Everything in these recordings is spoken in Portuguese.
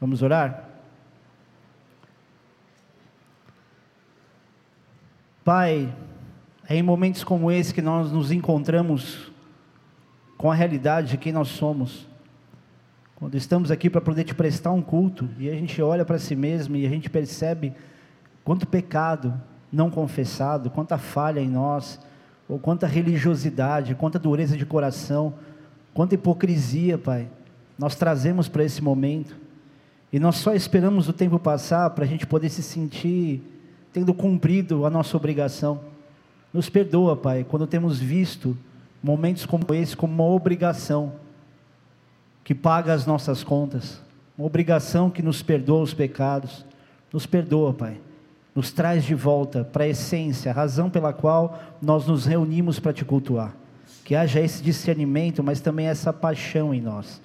Vamos orar? Pai, é em momentos como esse que nós nos encontramos com a realidade de quem nós somos. Quando estamos aqui para poder te prestar um culto e a gente olha para si mesmo e a gente percebe quanto pecado não confessado, quanta falha em nós, ou quanta religiosidade, quanta dureza de coração, quanta hipocrisia, Pai, nós trazemos para esse momento. E nós só esperamos o tempo passar para a gente poder se sentir tendo cumprido a nossa obrigação. Nos perdoa, Pai, quando temos visto momentos como esse como uma obrigação que paga as nossas contas, uma obrigação que nos perdoa os pecados. Nos perdoa, Pai. Nos traz de volta para a essência, a razão pela qual nós nos reunimos para te cultuar. Que haja esse discernimento, mas também essa paixão em nós.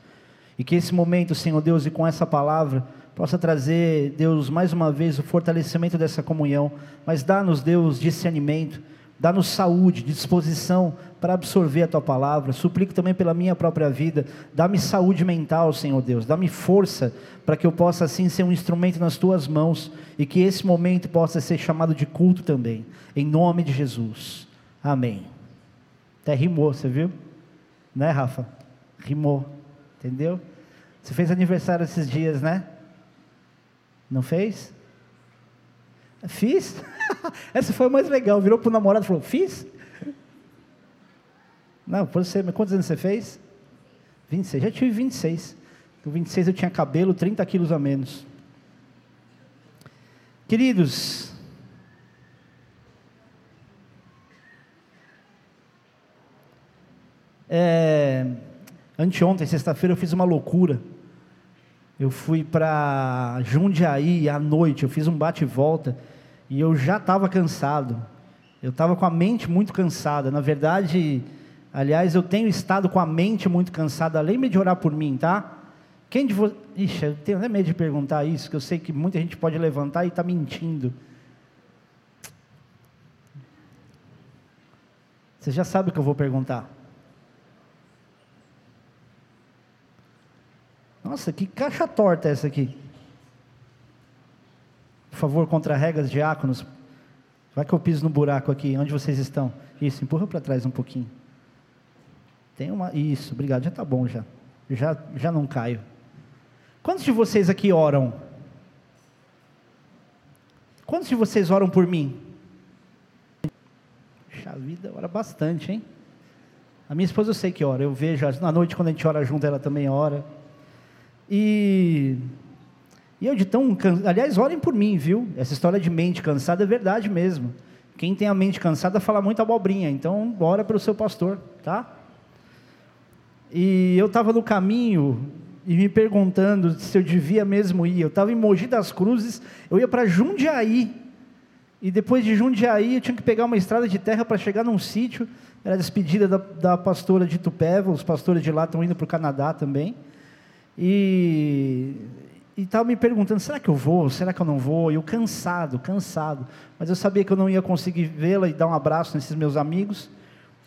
E que esse momento, Senhor Deus, e com essa palavra, possa trazer, Deus, mais uma vez o fortalecimento dessa comunhão, mas dá-nos, Deus, discernimento, dá-nos saúde, disposição para absorver a tua palavra. Suplico também pela minha própria vida. Dá-me saúde mental, Senhor Deus. Dá-me força para que eu possa assim ser um instrumento nas tuas mãos e que esse momento possa ser chamado de culto também. Em nome de Jesus. Amém. Até rimou, você viu? Né, Rafa? Rimou. Entendeu? Você fez aniversário esses dias, né? Não fez? Fiz. Essa foi a mais legal. Virou para o namorado e falou: Fiz? Não, você, quantos anos você fez? 26. Já tive 26. Com 26 eu tinha cabelo, 30 quilos a menos. Queridos, é, anteontem, sexta-feira, eu fiz uma loucura. Eu fui para Jundiaí à noite, eu fiz um bate e volta e eu já estava cansado. Eu estava com a mente muito cansada. Na verdade, Aliás, eu tenho estado com a mente muito cansada. Lembre de orar por mim, tá? Quem de vocês. Ixi, eu tenho até medo de perguntar isso, que eu sei que muita gente pode levantar e está mentindo. Você já sabe o que eu vou perguntar. Nossa, que caixa torta é essa aqui? Por favor, contra regras, diáconos. Vai que eu piso no buraco aqui. Onde vocês estão? Isso, empurra para trás um pouquinho. Tem uma. Isso, obrigado, já está bom já. Já, já não caio. Quantos de vocês aqui oram? Quantos de vocês oram por mim? Puxa vida, ora bastante, hein? A minha esposa eu sei que ora, eu vejo, na noite quando a gente ora junto, ela também ora. E, e eu de tão. Aliás, orem por mim, viu? Essa história de mente cansada é verdade mesmo. Quem tem a mente cansada fala muita abobrinha, então ora para o seu pastor, tá? E eu estava no caminho e me perguntando se eu devia mesmo ir. Eu estava em Mogi das Cruzes, eu ia para Jundiaí. E depois de Jundiaí, eu tinha que pegar uma estrada de terra para chegar num sítio. Era a despedida da, da pastora de Tupéva, os pastores de lá estão indo para o Canadá também. E estava me perguntando: será que eu vou? Será que eu não vou? Eu cansado, cansado. Mas eu sabia que eu não ia conseguir vê-la e dar um abraço nesses meus amigos.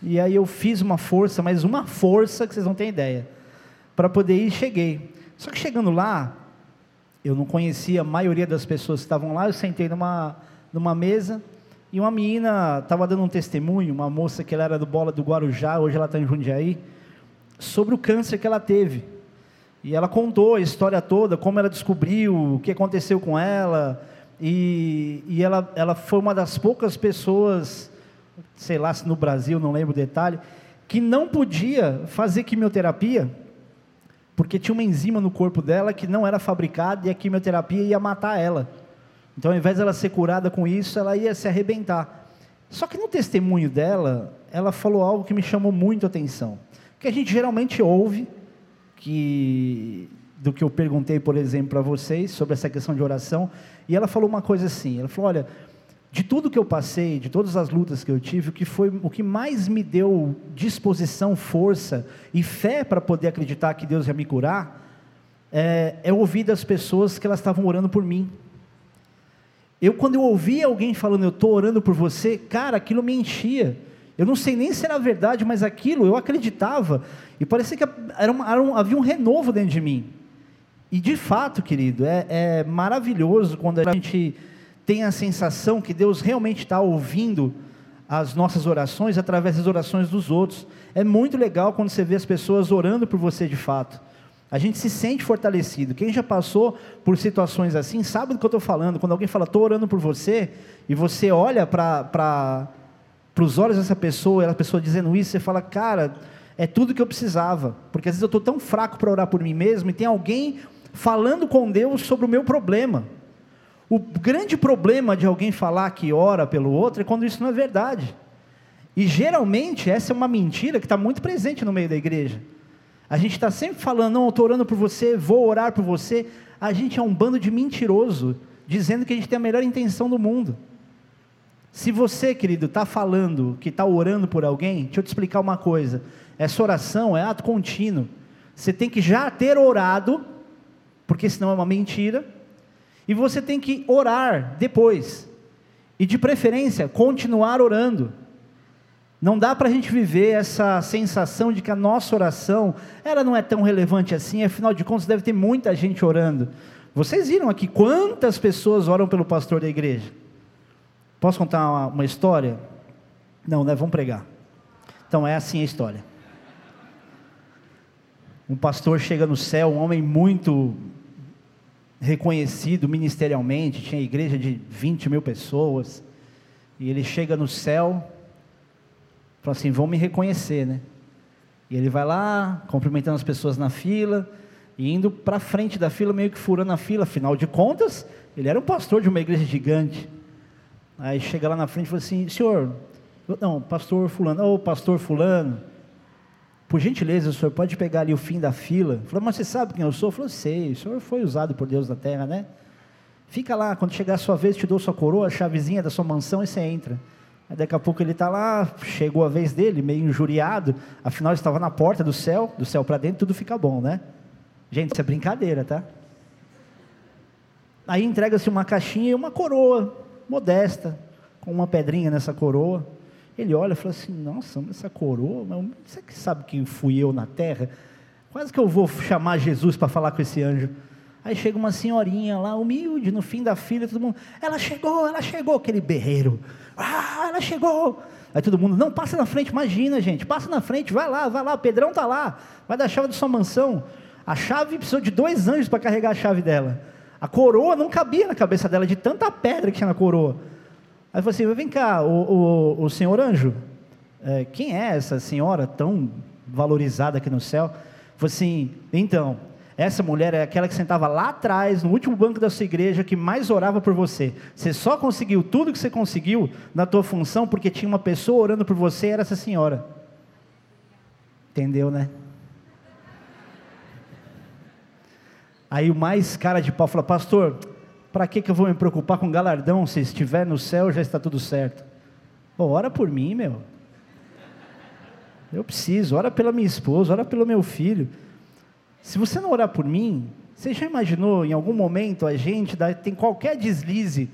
E aí eu fiz uma força, mas uma força que vocês não têm ideia, para poder ir, cheguei. Só que chegando lá, eu não conhecia a maioria das pessoas que estavam lá, eu sentei numa, numa mesa e uma menina estava dando um testemunho, uma moça que ela era do Bola do Guarujá, hoje ela está em Jundiaí, sobre o câncer que ela teve. E ela contou a história toda, como ela descobriu, o que aconteceu com ela, e, e ela, ela foi uma das poucas pessoas sei lá se no Brasil, não lembro o detalhe, que não podia fazer quimioterapia, porque tinha uma enzima no corpo dela que não era fabricada e a quimioterapia ia matar ela. Então, ao invés dela ser curada com isso, ela ia se arrebentar. Só que no testemunho dela, ela falou algo que me chamou muito a atenção. Que a gente geralmente ouve, que do que eu perguntei, por exemplo, para vocês sobre essa questão de oração, e ela falou uma coisa assim, ela falou: "Olha, de tudo que eu passei, de todas as lutas que eu tive, o que foi o que mais me deu disposição, força e fé para poder acreditar que Deus ia me curar, é, é ouvir das pessoas que elas estavam orando por mim. Eu quando eu ouvia alguém falando, eu estou orando por você, cara, aquilo me enchia. Eu não sei nem se era verdade, mas aquilo eu acreditava e parecia que era uma, era um, havia um renovo dentro de mim. E de fato, querido, é, é maravilhoso quando a gente tem a sensação que Deus realmente está ouvindo as nossas orações através das orações dos outros. É muito legal quando você vê as pessoas orando por você de fato. A gente se sente fortalecido. Quem já passou por situações assim sabe do que eu estou falando. Quando alguém fala, estou orando por você, e você olha para os olhos dessa pessoa, a pessoa dizendo isso, você fala, cara, é tudo que eu precisava. Porque às vezes eu estou tão fraco para orar por mim mesmo, e tem alguém falando com Deus sobre o meu problema. O grande problema de alguém falar que ora pelo outro é quando isso não é verdade. E geralmente essa é uma mentira que está muito presente no meio da igreja. A gente está sempre falando, não, eu estou orando por você, vou orar por você. A gente é um bando de mentiroso, dizendo que a gente tem a melhor intenção do mundo. Se você, querido, está falando que está orando por alguém, deixa eu te explicar uma coisa. Essa oração é ato contínuo. Você tem que já ter orado, porque senão é uma mentira, e você tem que orar depois. E de preferência, continuar orando. Não dá para a gente viver essa sensação de que a nossa oração, ela não é tão relevante assim, afinal de contas deve ter muita gente orando. Vocês viram aqui quantas pessoas oram pelo pastor da igreja? Posso contar uma, uma história? Não, né? Vamos pregar. Então é assim a história. Um pastor chega no céu, um homem muito reconhecido ministerialmente, tinha igreja de 20 mil pessoas, e ele chega no céu Fala assim, vão me reconhecer, né? E ele vai lá, cumprimentando as pessoas na fila, e indo para frente da fila, meio que furando a fila, afinal de contas, ele era um pastor de uma igreja gigante. Aí chega lá na frente e fala assim, senhor, não, pastor fulano, ô oh, pastor fulano, por gentileza, o senhor pode pegar ali o fim da fila? Falou, mas você sabe quem eu sou? Falou, sei, o senhor foi usado por Deus na terra, né? Fica lá, quando chegar a sua vez, te dou sua coroa, a chavezinha da sua mansão e você entra. Aí daqui a pouco ele está lá, chegou a vez dele, meio injuriado, afinal ele estava na porta do céu, do céu para dentro, tudo fica bom, né? Gente, isso é brincadeira, tá? Aí entrega-se uma caixinha e uma coroa, modesta, com uma pedrinha nessa coroa. Ele olha e fala assim: Nossa, essa coroa, você que sabe quem fui eu na terra? Quase que eu vou chamar Jesus para falar com esse anjo. Aí chega uma senhorinha lá, humilde, no fim da fila, todo mundo, ela chegou, ela chegou, aquele berreiro. Ah, ela chegou. Aí todo mundo, não, passa na frente, imagina, gente, passa na frente, vai lá, vai lá, o Pedrão está lá, vai dar a chave da sua mansão. A chave precisou de dois anjos para carregar a chave dela. A coroa não cabia na cabeça dela, de tanta pedra que tinha na coroa. Aí falou assim: vem cá, o, o, o senhor anjo, é, quem é essa senhora tão valorizada aqui no céu? Falou assim: então, essa mulher é aquela que sentava lá atrás, no último banco da sua igreja, que mais orava por você. Você só conseguiu tudo que você conseguiu na tua função porque tinha uma pessoa orando por você, era essa senhora. Entendeu, né? Aí o mais cara de pau fala, pastor, para que, que eu vou me preocupar com galardão? Se estiver no céu, já está tudo certo. Pô, ora por mim, meu. Eu preciso, ora pela minha esposa, ora pelo meu filho. Se você não orar por mim, você já imaginou em algum momento a gente tem qualquer deslize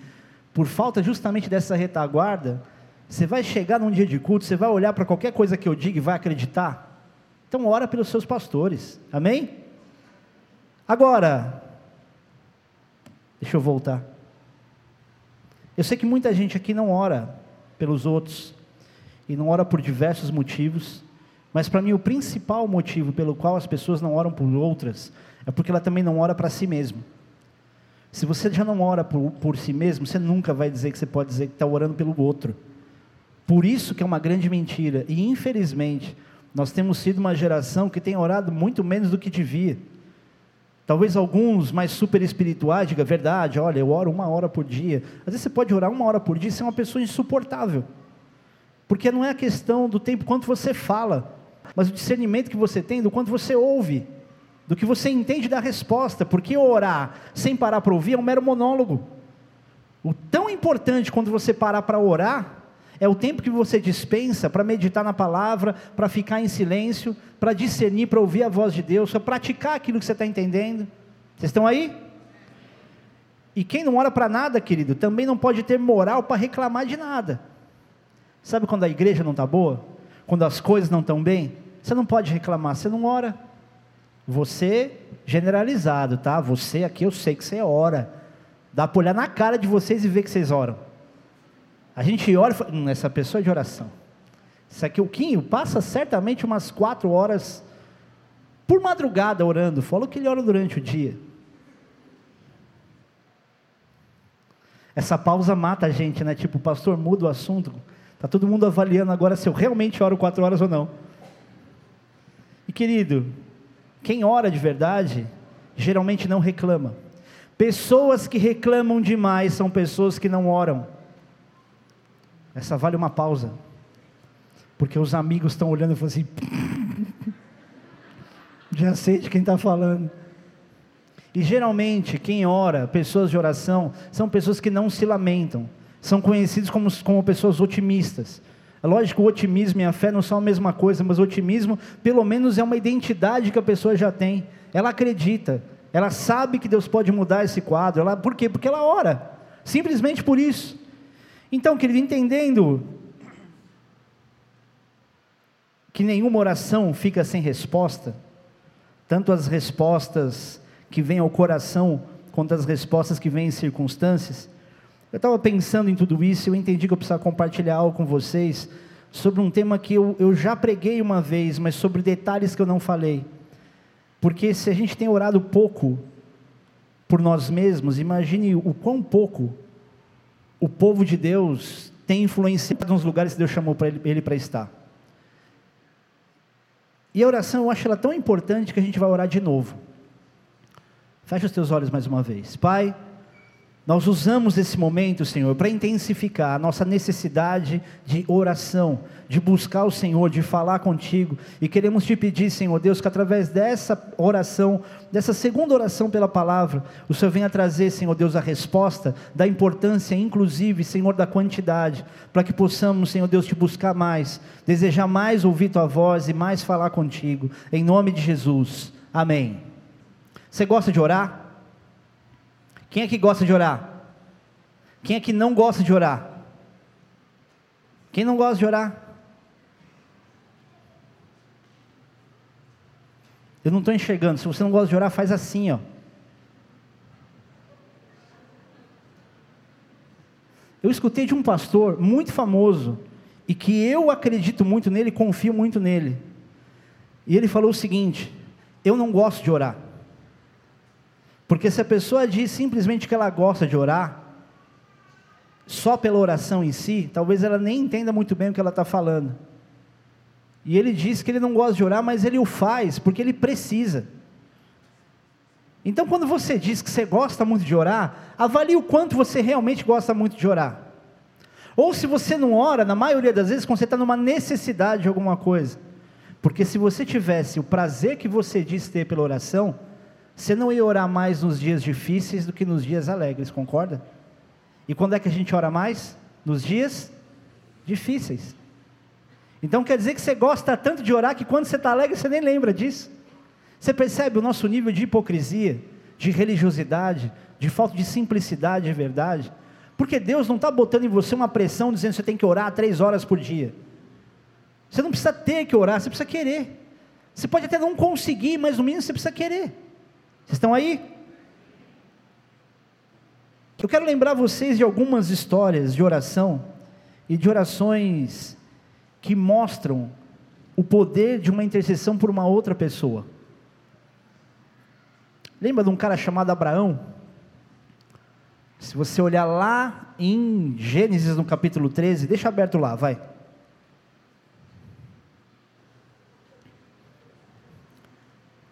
por falta justamente dessa retaguarda? Você vai chegar num dia de culto, você vai olhar para qualquer coisa que eu diga e vai acreditar? Então ora pelos seus pastores. Amém? Agora, deixa eu voltar. Eu sei que muita gente aqui não ora pelos outros e não ora por diversos motivos. Mas para mim o principal motivo pelo qual as pessoas não oram por outras é porque ela também não ora para si mesmo. Se você já não ora por, por si mesmo, você nunca vai dizer que você pode dizer que está orando pelo outro. Por isso que é uma grande mentira. E infelizmente, nós temos sido uma geração que tem orado muito menos do que devia. Talvez alguns mais super espirituais digam, verdade, olha, eu oro uma hora por dia. Às vezes você pode orar uma hora por dia e ser uma pessoa insuportável. Porque não é a questão do tempo quanto você fala, mas o discernimento que você tem do quanto você ouve, do que você entende da resposta, porque orar sem parar para ouvir é um mero monólogo. O tão importante quando você parar para orar é o tempo que você dispensa para meditar na palavra, para ficar em silêncio, para discernir, para ouvir a voz de Deus, para praticar aquilo que você está entendendo. Vocês estão aí? E quem não ora para nada, querido, também não pode ter moral para reclamar de nada. Sabe quando a igreja não está boa? quando as coisas não estão bem, você não pode reclamar, você não ora. Você generalizado, tá? Você aqui eu sei que você ora. Dá para olhar na cara de vocês e ver que vocês oram. A gente ora e fala, hum, essa pessoa é de oração. Isso aqui, o Quinho passa certamente umas quatro horas por madrugada orando. Falou que ele ora durante o dia. Essa pausa mata a gente, né? Tipo, pastor muda o assunto. Tá todo mundo avaliando agora se eu realmente oro quatro horas ou não. E querido, quem ora de verdade, geralmente não reclama. Pessoas que reclamam demais são pessoas que não oram. Essa vale uma pausa. Porque os amigos estão olhando e falam assim. Já sei de quem está falando. E geralmente, quem ora, pessoas de oração, são pessoas que não se lamentam. São conhecidos como, como pessoas otimistas. É lógico que o otimismo e a fé não são a mesma coisa, mas o otimismo, pelo menos, é uma identidade que a pessoa já tem. Ela acredita, ela sabe que Deus pode mudar esse quadro. Ela, por quê? Porque ela ora. Simplesmente por isso. Então, querido, entendendo que nenhuma oração fica sem resposta, tanto as respostas que vêm ao coração, quanto as respostas que vêm em circunstâncias, eu estava pensando em tudo isso e eu entendi que eu precisava compartilhar algo com vocês sobre um tema que eu, eu já preguei uma vez, mas sobre detalhes que eu não falei. Porque se a gente tem orado pouco por nós mesmos, imagine o quão pouco o povo de Deus tem influenciado nos lugares que Deus chamou para ele, ele para estar. E a oração, eu acho ela tão importante que a gente vai orar de novo. Feche os teus olhos mais uma vez. Pai, nós usamos esse momento, Senhor, para intensificar a nossa necessidade de oração, de buscar o Senhor, de falar contigo. E queremos te pedir, Senhor Deus, que através dessa oração, dessa segunda oração pela palavra, o Senhor venha trazer, Senhor Deus, a resposta da importância, inclusive, Senhor, da quantidade, para que possamos, Senhor Deus, te buscar mais, desejar mais ouvir tua voz e mais falar contigo. Em nome de Jesus. Amém. Você gosta de orar? Quem é que gosta de orar? Quem é que não gosta de orar? Quem não gosta de orar? Eu não estou enxergando. Se você não gosta de orar, faz assim, ó. Eu escutei de um pastor muito famoso e que eu acredito muito nele, confio muito nele. E ele falou o seguinte: Eu não gosto de orar. Porque se a pessoa diz simplesmente que ela gosta de orar, só pela oração em si, talvez ela nem entenda muito bem o que ela está falando. E ele diz que ele não gosta de orar, mas ele o faz porque ele precisa. Então, quando você diz que você gosta muito de orar, avalie o quanto você realmente gosta muito de orar. Ou se você não ora, na maioria das vezes, quando você está numa necessidade de alguma coisa. Porque se você tivesse o prazer que você diz ter pela oração, você não ia orar mais nos dias difíceis do que nos dias alegres, concorda? E quando é que a gente ora mais? Nos dias difíceis. Então quer dizer que você gosta tanto de orar que quando você está alegre você nem lembra disso. Você percebe o nosso nível de hipocrisia, de religiosidade, de falta de simplicidade e verdade? Porque Deus não está botando em você uma pressão dizendo que você tem que orar três horas por dia. Você não precisa ter que orar, você precisa querer. Você pode até não conseguir, mas no mínimo você precisa querer. Vocês estão aí? Eu quero lembrar vocês de algumas histórias de oração e de orações que mostram o poder de uma intercessão por uma outra pessoa. Lembra de um cara chamado Abraão? Se você olhar lá em Gênesis no capítulo 13, deixa aberto lá, vai.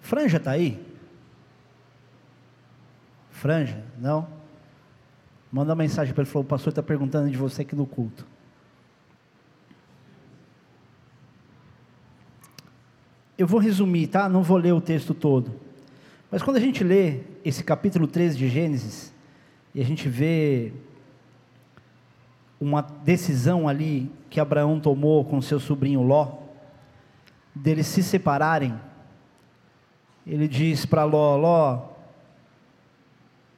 Franja está aí? Franja? Não? Manda uma mensagem para ele, falou, o pastor está perguntando de você aqui no culto. Eu vou resumir, tá? Não vou ler o texto todo. Mas quando a gente lê esse capítulo 13 de Gênesis, e a gente vê uma decisão ali que Abraão tomou com seu sobrinho Ló, deles se separarem, ele diz para Ló: Ló,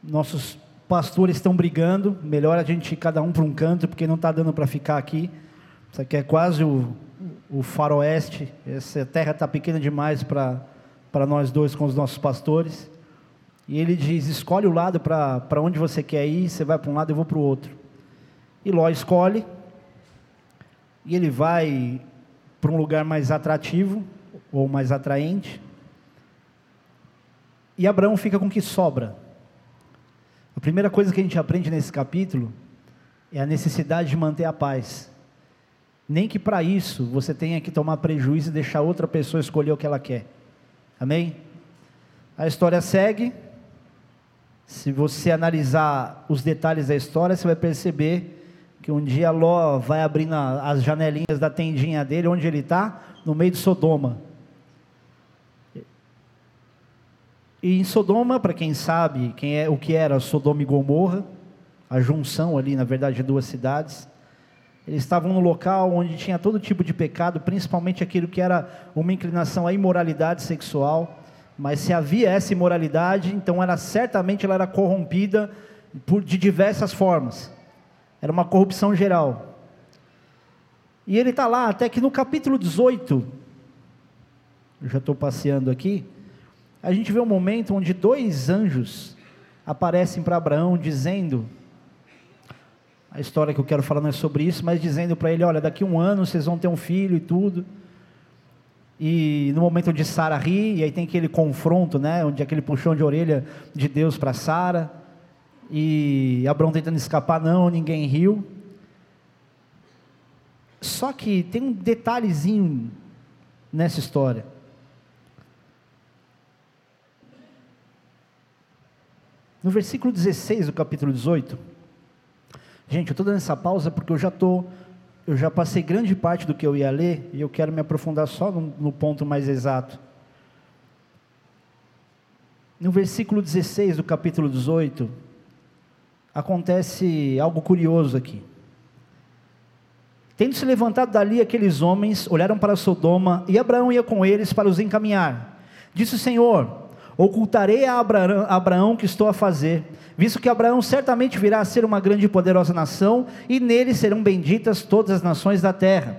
nossos pastores estão brigando, melhor a gente ir cada um para um canto, porque não está dando para ficar aqui. Isso aqui é quase o, o faroeste, essa terra está pequena demais para nós dois com os nossos pastores. E ele diz: escolhe o lado para onde você quer ir, você vai para um lado, eu vou para o outro. E Ló escolhe, e ele vai para um lugar mais atrativo, ou mais atraente. E Abraão fica com o que sobra. A primeira coisa que a gente aprende nesse capítulo é a necessidade de manter a paz. Nem que para isso você tenha que tomar prejuízo e deixar outra pessoa escolher o que ela quer. Amém? A história segue. Se você analisar os detalhes da história, você vai perceber que um dia Ló vai abrindo as janelinhas da tendinha dele, onde ele está? No meio de Sodoma. E em Sodoma, para quem sabe quem é, o que era Sodoma e Gomorra, a junção ali, na verdade, de duas cidades, eles estavam no local onde tinha todo tipo de pecado, principalmente aquilo que era uma inclinação à imoralidade sexual. Mas se havia essa imoralidade, então ela certamente ela era corrompida por, de diversas formas. Era uma corrupção geral. E ele está lá, até que no capítulo 18, eu já estou passeando aqui, a gente vê um momento onde dois anjos aparecem para Abraão dizendo, a história que eu quero falar não é sobre isso, mas dizendo para ele, olha, daqui um ano vocês vão ter um filho e tudo. E no momento onde Sara ri, e aí tem aquele confronto, né, onde aquele puxão de orelha de Deus para Sara, e Abraão tentando escapar, não, ninguém riu. Só que tem um detalhezinho nessa história. No versículo 16 do capítulo 18, gente, eu estou dando essa pausa porque eu já estou, eu já passei grande parte do que eu ia ler e eu quero me aprofundar só no, no ponto mais exato. No versículo 16 do capítulo 18, acontece algo curioso aqui. Tendo se levantado dali aqueles homens, olharam para Sodoma, e Abraão ia com eles para os encaminhar. Disse o Senhor: Ocultarei a Abraão, Abraão que estou a fazer, visto que Abraão certamente virá a ser uma grande e poderosa nação, e nele serão benditas todas as nações da terra.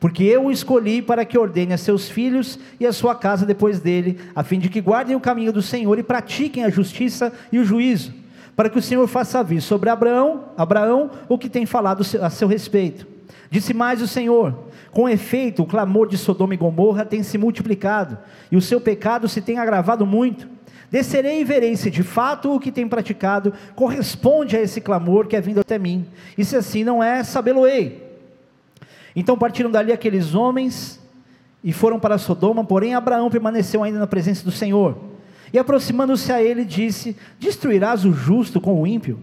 Porque eu o escolhi para que ordene a seus filhos e a sua casa depois dele, a fim de que guardem o caminho do Senhor e pratiquem a justiça e o juízo, para que o Senhor faça vir sobre Abraão, Abraão o que tem falado a seu respeito. Disse mais o Senhor: com efeito, o clamor de Sodoma e Gomorra tem se multiplicado, e o seu pecado se tem agravado muito. Descerei e verei se de fato o que tem praticado corresponde a esse clamor que é vindo até mim, e se assim não é, sabê-lo-ei. Então partiram dali aqueles homens e foram para Sodoma, porém Abraão permaneceu ainda na presença do Senhor. E aproximando-se a ele, disse: Destruirás o justo com o ímpio?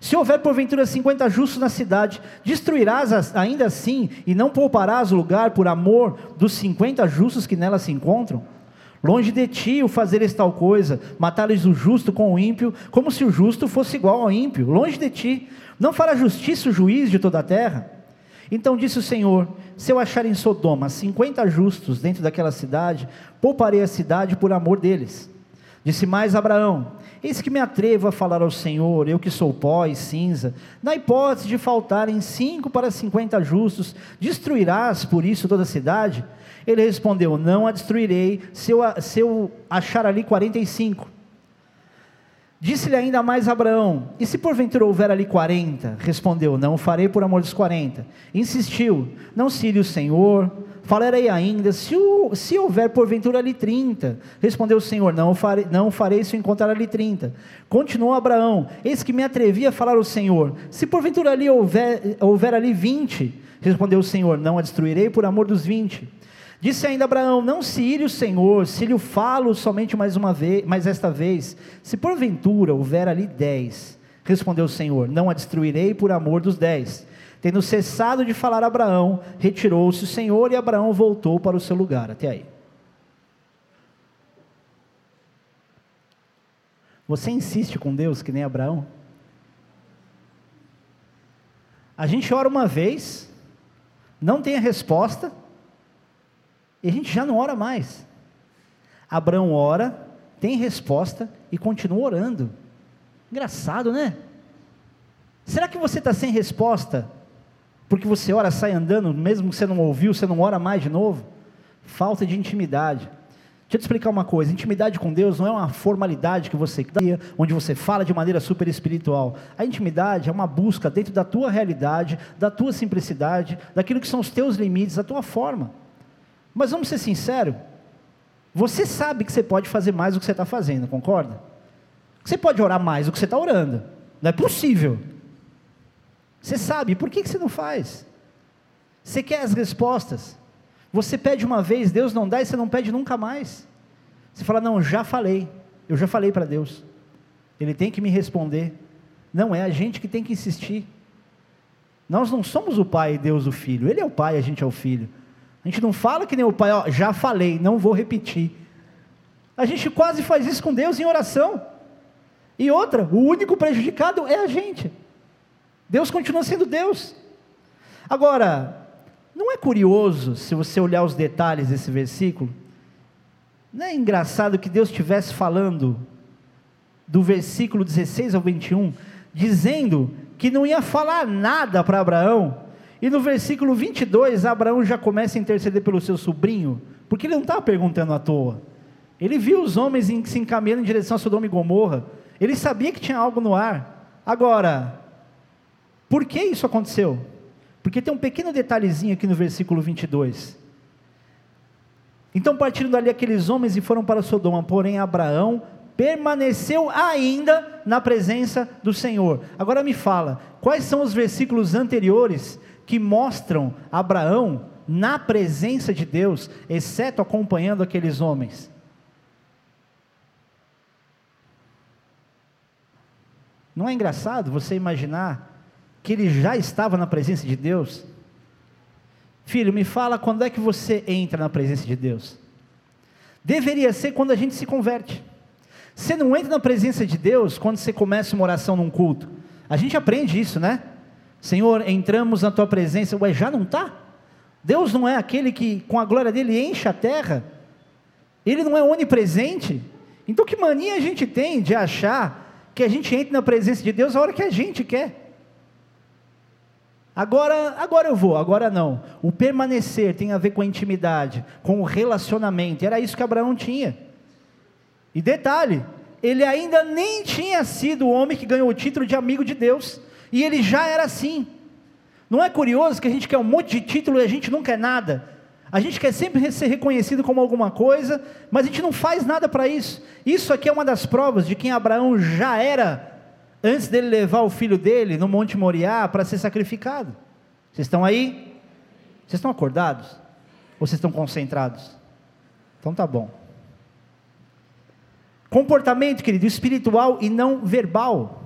Se houver porventura cinquenta justos na cidade, destruirás ainda assim e não pouparás o lugar por amor dos cinquenta justos que nela se encontram? Longe de ti o fazeres tal coisa, matares o justo com o ímpio, como se o justo fosse igual ao ímpio. Longe de ti, não fará justiça o juiz de toda a terra? Então disse o Senhor: Se eu achar em Sodoma cinquenta justos dentro daquela cidade, pouparei a cidade por amor deles. Disse mais Abraão: Eis que me atrevo a falar ao Senhor, eu que sou pó e cinza, na hipótese de faltarem cinco para cinquenta justos, destruirás por isso toda a cidade? Ele respondeu: Não a destruirei, se eu, se eu achar ali quarenta e cinco. Disse-lhe ainda mais Abraão: E se porventura houver ali quarenta? Respondeu: Não farei por amor dos quarenta. Insistiu: Não se o Senhor Falarei ainda, se, o, se houver porventura ali trinta. Respondeu o Senhor, não farei, não farei se encontrar ali trinta. Continuou Abraão, eis que me atrevi a falar ao Senhor, se porventura ali houver, houver ali vinte. Respondeu o Senhor, não a destruirei por amor dos vinte. Disse ainda Abraão: Não se ire o Senhor, se lhe falo somente mais uma vez, mais esta vez, se porventura houver ali dez. Respondeu o Senhor: Não a destruirei por amor dos dez. Tendo cessado de falar Abraão, retirou-se o Senhor e Abraão voltou para o seu lugar. Até aí. Você insiste com Deus que nem Abraão? A gente ora uma vez, não tem a resposta, e a gente já não ora mais. Abraão ora, tem resposta e continua orando. Engraçado, né? Será que você está sem resposta porque você ora, sai andando, mesmo que você não ouviu, você não ora mais de novo. Falta de intimidade. Deixa eu te explicar uma coisa: intimidade com Deus não é uma formalidade que você cria, onde você fala de maneira super espiritual. A intimidade é uma busca dentro da tua realidade, da tua simplicidade, daquilo que são os teus limites, da tua forma. Mas vamos ser sinceros: você sabe que você pode fazer mais do que você está fazendo, concorda? Você pode orar mais do que você está orando. Não é possível. Você sabe, por que, que você não faz? Você quer as respostas. Você pede uma vez, Deus não dá e você não pede nunca mais. Você fala, não, já falei, eu já falei para Deus, Ele tem que me responder. Não, é a gente que tem que insistir. Nós não somos o Pai e Deus o Filho, Ele é o Pai, a gente é o Filho. A gente não fala que nem o Pai, ó, já falei, não vou repetir. A gente quase faz isso com Deus em oração. E outra, o único prejudicado é a gente. Deus continua sendo Deus. Agora, não é curioso, se você olhar os detalhes desse versículo, não é engraçado que Deus estivesse falando do versículo 16 ao 21, dizendo que não ia falar nada para Abraão, e no versículo 22, Abraão já começa a interceder pelo seu sobrinho, porque ele não estava perguntando à toa. Ele viu os homens se encaminhando em direção a Sodoma e Gomorra, ele sabia que tinha algo no ar. Agora, por que isso aconteceu? Porque tem um pequeno detalhezinho aqui no versículo 22. Então partiram dali aqueles homens e foram para Sodoma, porém Abraão permaneceu ainda na presença do Senhor. Agora me fala, quais são os versículos anteriores que mostram Abraão na presença de Deus, exceto acompanhando aqueles homens? Não é engraçado você imaginar que ele já estava na presença de Deus? Filho, me fala quando é que você entra na presença de Deus? Deveria ser quando a gente se converte. Você não entra na presença de Deus quando você começa uma oração num culto. A gente aprende isso, né? Senhor, entramos na tua presença. Ué, já não está? Deus não é aquele que, com a glória dele, enche a terra? Ele não é onipresente? Então, que mania a gente tem de achar que a gente entra na presença de Deus a hora que a gente quer? Agora, agora eu vou, agora não. O permanecer tem a ver com a intimidade, com o relacionamento. Era isso que Abraão tinha. E detalhe, ele ainda nem tinha sido o homem que ganhou o título de amigo de Deus, e ele já era assim. Não é curioso que a gente quer um monte de título e a gente não quer nada? A gente quer sempre ser reconhecido como alguma coisa, mas a gente não faz nada para isso. Isso aqui é uma das provas de quem Abraão já era antes dele levar o filho dele no Monte Moriá para ser sacrificado. Vocês estão aí? Vocês estão acordados? Ou vocês estão concentrados? Então tá bom. Comportamento, querido, espiritual e não verbal.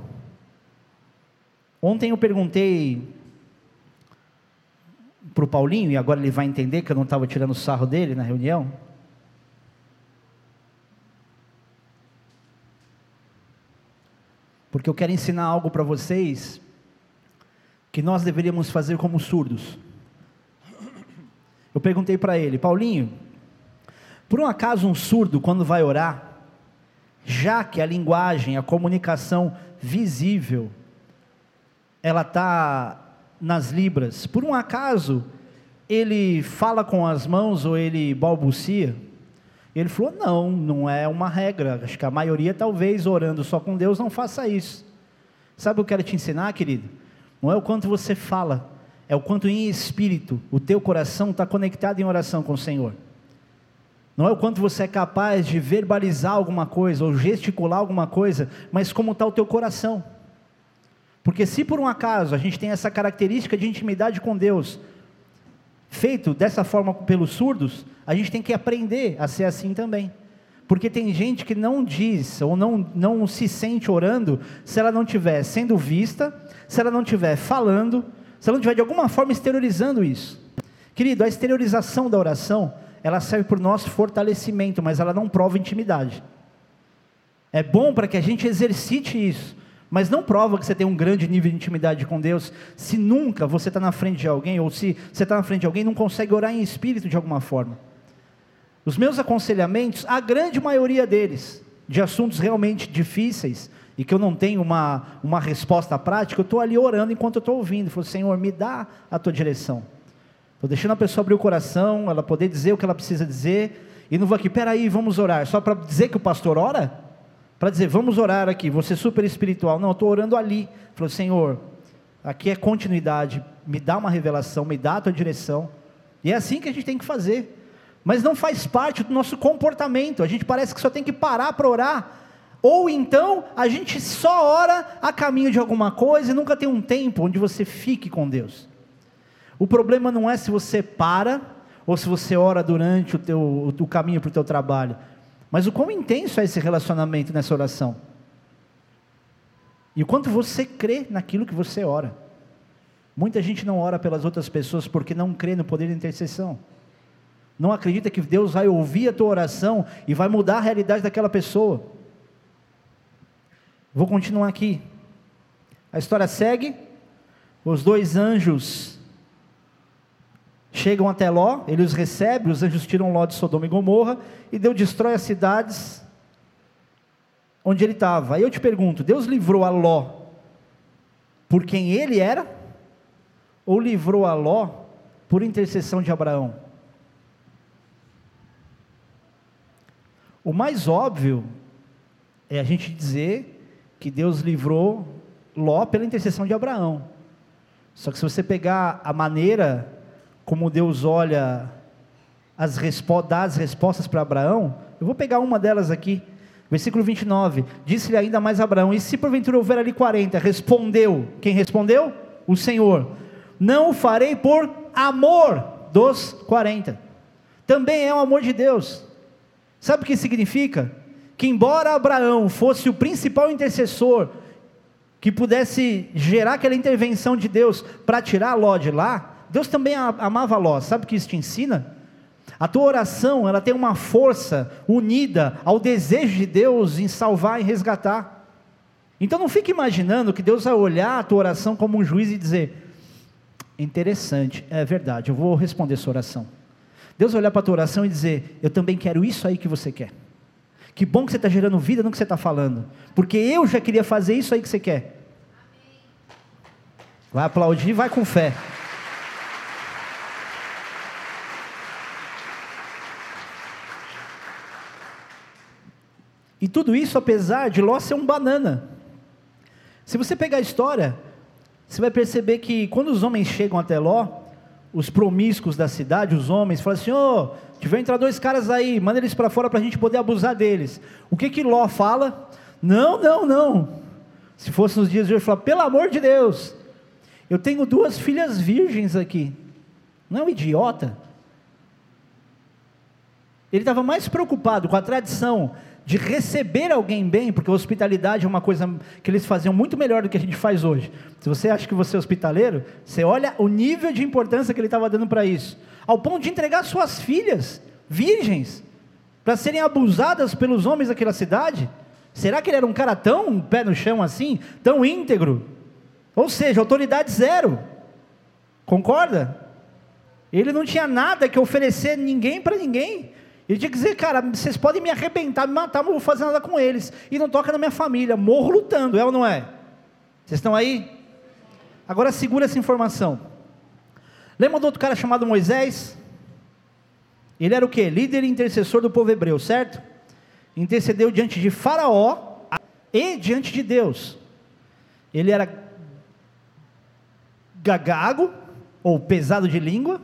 Ontem eu perguntei para o Paulinho, e agora ele vai entender que eu não estava tirando sarro dele na reunião. porque eu quero ensinar algo para vocês que nós deveríamos fazer como surdos. Eu perguntei para ele, Paulinho, por um acaso um surdo, quando vai orar, já que a linguagem, a comunicação visível, ela está nas libras, por um acaso ele fala com as mãos ou ele balbucia? ele falou: não, não é uma regra. Acho que a maioria, talvez, orando só com Deus, não faça isso. Sabe o que eu quero te ensinar, querido? Não é o quanto você fala, é o quanto em espírito o teu coração está conectado em oração com o Senhor. Não é o quanto você é capaz de verbalizar alguma coisa ou gesticular alguma coisa, mas como está o teu coração. Porque se por um acaso a gente tem essa característica de intimidade com Deus, feito dessa forma pelos surdos, a gente tem que aprender a ser assim também. Porque tem gente que não diz ou não, não se sente orando se ela não estiver sendo vista, se ela não estiver falando, se ela não estiver de alguma forma exteriorizando isso. Querido, a exteriorização da oração, ela serve para o nosso fortalecimento, mas ela não prova intimidade. É bom para que a gente exercite isso, mas não prova que você tem um grande nível de intimidade com Deus se nunca você está na frente de alguém, ou se você está na frente de alguém e não consegue orar em espírito de alguma forma. Os meus aconselhamentos, a grande maioria deles, de assuntos realmente difíceis, e que eu não tenho uma, uma resposta prática, eu estou ali orando enquanto eu estou ouvindo. Falo, Senhor, me dá a tua direção. Estou deixando a pessoa abrir o coração, ela poder dizer o que ela precisa dizer, E não vou aqui, peraí, vamos orar, só para dizer que o pastor ora? Para dizer, vamos orar aqui, você super espiritual. Não, eu estou orando ali. Falou, Senhor, aqui é continuidade, me dá uma revelação, me dá a tua direção. E é assim que a gente tem que fazer. Mas não faz parte do nosso comportamento. A gente parece que só tem que parar para orar. Ou então a gente só ora a caminho de alguma coisa e nunca tem um tempo onde você fique com Deus. O problema não é se você para ou se você ora durante o, teu, o caminho para o teu trabalho, mas o quão intenso é esse relacionamento nessa oração. E o quanto você crê naquilo que você ora. Muita gente não ora pelas outras pessoas porque não crê no poder da intercessão. Não acredita que Deus vai ouvir a tua oração e vai mudar a realidade daquela pessoa. Vou continuar aqui. A história segue. Os dois anjos chegam até Ló, ele os recebe, os anjos tiram Ló de Sodoma e Gomorra, e Deus destrói as cidades onde ele estava. Aí eu te pergunto: Deus livrou a Ló por quem ele era? Ou livrou a Ló por intercessão de Abraão? O mais óbvio é a gente dizer que Deus livrou Ló pela intercessão de Abraão. Só que se você pegar a maneira como Deus olha as respo dá as respostas para Abraão, eu vou pegar uma delas aqui. Versículo 29. Disse-lhe ainda mais Abraão: E se porventura houver ali 40? Respondeu. Quem respondeu? O Senhor. Não o farei por amor dos 40. Também é o amor de Deus. Sabe o que significa? Que embora Abraão fosse o principal intercessor que pudesse gerar aquela intervenção de Deus para tirar Ló de lá, Deus também amava Ló. Sabe o que isso te ensina? A tua oração, ela tem uma força unida ao desejo de Deus em salvar e resgatar. Então não fique imaginando que Deus vai olhar a tua oração como um juiz e dizer: interessante, é verdade, eu vou responder sua oração. Deus vai olhar para a tua oração e dizer: Eu também quero isso aí que você quer. Que bom que você está gerando vida no que você está falando. Porque eu já queria fazer isso aí que você quer. Vai aplaudir, vai com fé. E tudo isso apesar de Ló ser um banana. Se você pegar a história, você vai perceber que quando os homens chegam até Ló, os promíscuos da cidade, os homens, falam assim: ô, oh, tiver entrar dois caras aí, manda eles para fora para a gente poder abusar deles. O que que Ló fala? Não, não, não. Se fosse nos dias de hoje, fala: pelo amor de Deus, eu tenho duas filhas virgens aqui. Não é um idiota? Ele estava mais preocupado com a tradição de receber alguém bem, porque hospitalidade é uma coisa que eles faziam muito melhor do que a gente faz hoje. Se você acha que você é hospitaleiro, você olha o nível de importância que ele estava dando para isso, ao ponto de entregar suas filhas, virgens, para serem abusadas pelos homens daquela cidade. Será que ele era um cara tão pé no chão assim, tão íntegro? Ou seja, autoridade zero. Concorda? Ele não tinha nada que oferecer ninguém para ninguém. Ele tinha que dizer, cara, vocês podem me arrebentar, me matar, mas não vou fazer nada com eles. E não toca na minha família, morro lutando, é ou não é? Vocês estão aí? Agora segura essa informação. Lembra do outro cara chamado Moisés? Ele era o que? Líder e intercessor do povo hebreu, certo? Intercedeu diante de Faraó e diante de Deus. Ele era gagago, ou pesado de língua,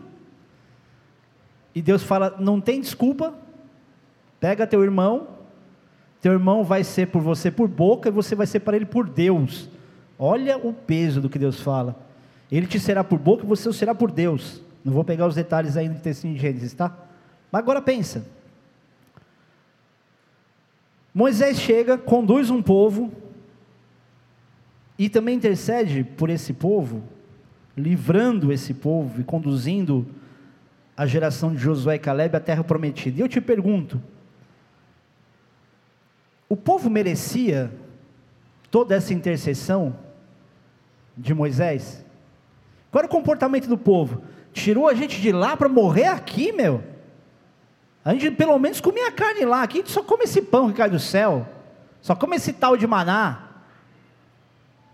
e Deus fala: não tem desculpa, pega teu irmão, teu irmão vai ser por você por boca e você vai ser para ele por Deus. Olha o peso do que Deus fala. Ele te será por boca e você o será por Deus. Não vou pegar os detalhes ainda do texto de Gênesis, tá? Mas agora pensa. Moisés chega, conduz um povo e também intercede por esse povo, livrando esse povo e conduzindo a geração de Josué e Caleb à terra prometida. E eu te pergunto: o povo merecia toda essa intercessão de Moisés? Qual era o comportamento do povo? Tirou a gente de lá para morrer aqui, meu? A gente pelo menos comia carne lá, aqui a gente só come esse pão que cai do céu, só come esse tal de maná.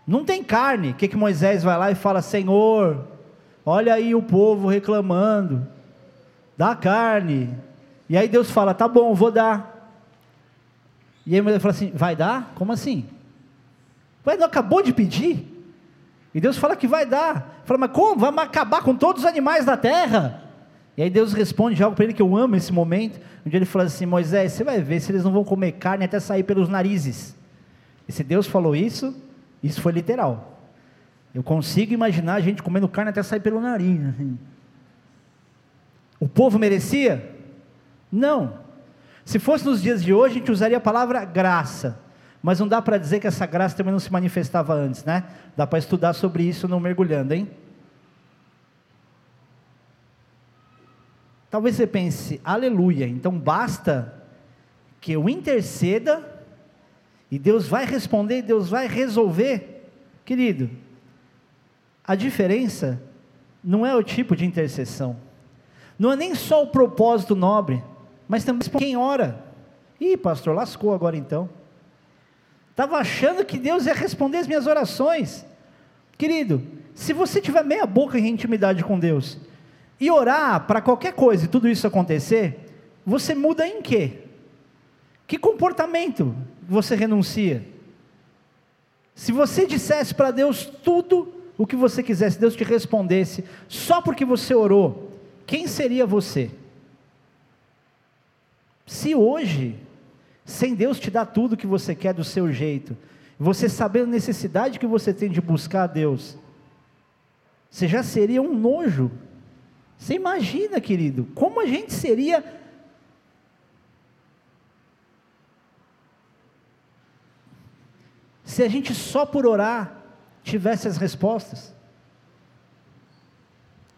Não tem carne. O que, que Moisés vai lá e fala: Senhor, olha aí o povo reclamando, dá carne. E aí Deus fala: tá bom, vou dar. E aí a mulher fala assim: vai dar? Como assim? Ué, não acabou de pedir? E Deus fala que vai dar. Fala, mas como? Vamos acabar com todos os animais da terra? E aí Deus responde algo para ele que eu amo esse momento, onde ele fala assim: Moisés, você vai ver se eles não vão comer carne até sair pelos narizes. E se Deus falou isso, isso foi literal. Eu consigo imaginar a gente comendo carne até sair pelo nariz. Assim. O povo merecia? Não. Se fosse nos dias de hoje, a gente usaria a palavra graça. Mas não dá para dizer que essa graça também não se manifestava antes, né? Dá para estudar sobre isso não mergulhando, hein? Talvez você pense, aleluia, então basta que eu interceda e Deus vai responder, Deus vai resolver. Querido, a diferença não é o tipo de intercessão, não é nem só o propósito nobre, mas também quem ora. Ih, pastor, lascou agora então. Estava achando que Deus ia responder as minhas orações. Querido, se você tiver meia boca em intimidade com Deus e orar para qualquer coisa e tudo isso acontecer, você muda em quê? Que comportamento você renuncia? Se você dissesse para Deus tudo o que você quisesse, Deus te respondesse só porque você orou, quem seria você? Se hoje sem Deus te dar tudo que você quer do seu jeito, você saber a necessidade que você tem de buscar a Deus, você já seria um nojo. Você imagina, querido, como a gente seria. Se a gente só por orar tivesse as respostas.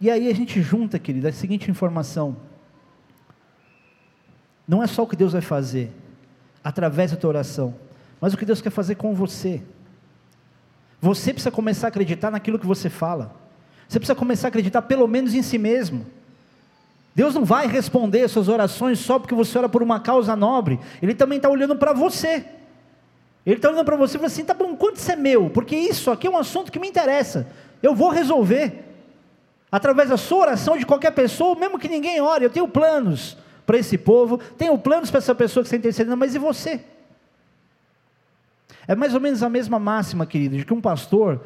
E aí a gente junta, querido, a seguinte informação: não é só o que Deus vai fazer, através da tua oração, mas o que Deus quer fazer com você. Você precisa começar a acreditar naquilo que você fala. Você precisa começar a acreditar pelo menos em si mesmo. Deus não vai responder suas orações só porque você ora por uma causa nobre. Ele também está olhando para você. Ele está olhando para você e fala assim: tá bom, quanto isso é meu? Porque isso aqui é um assunto que me interessa. Eu vou resolver. Através da sua oração de qualquer pessoa, mesmo que ninguém ore, eu tenho planos para esse povo, tenho planos para essa pessoa que está intercedendo, mas e você? É mais ou menos a mesma máxima, querido, de que um pastor,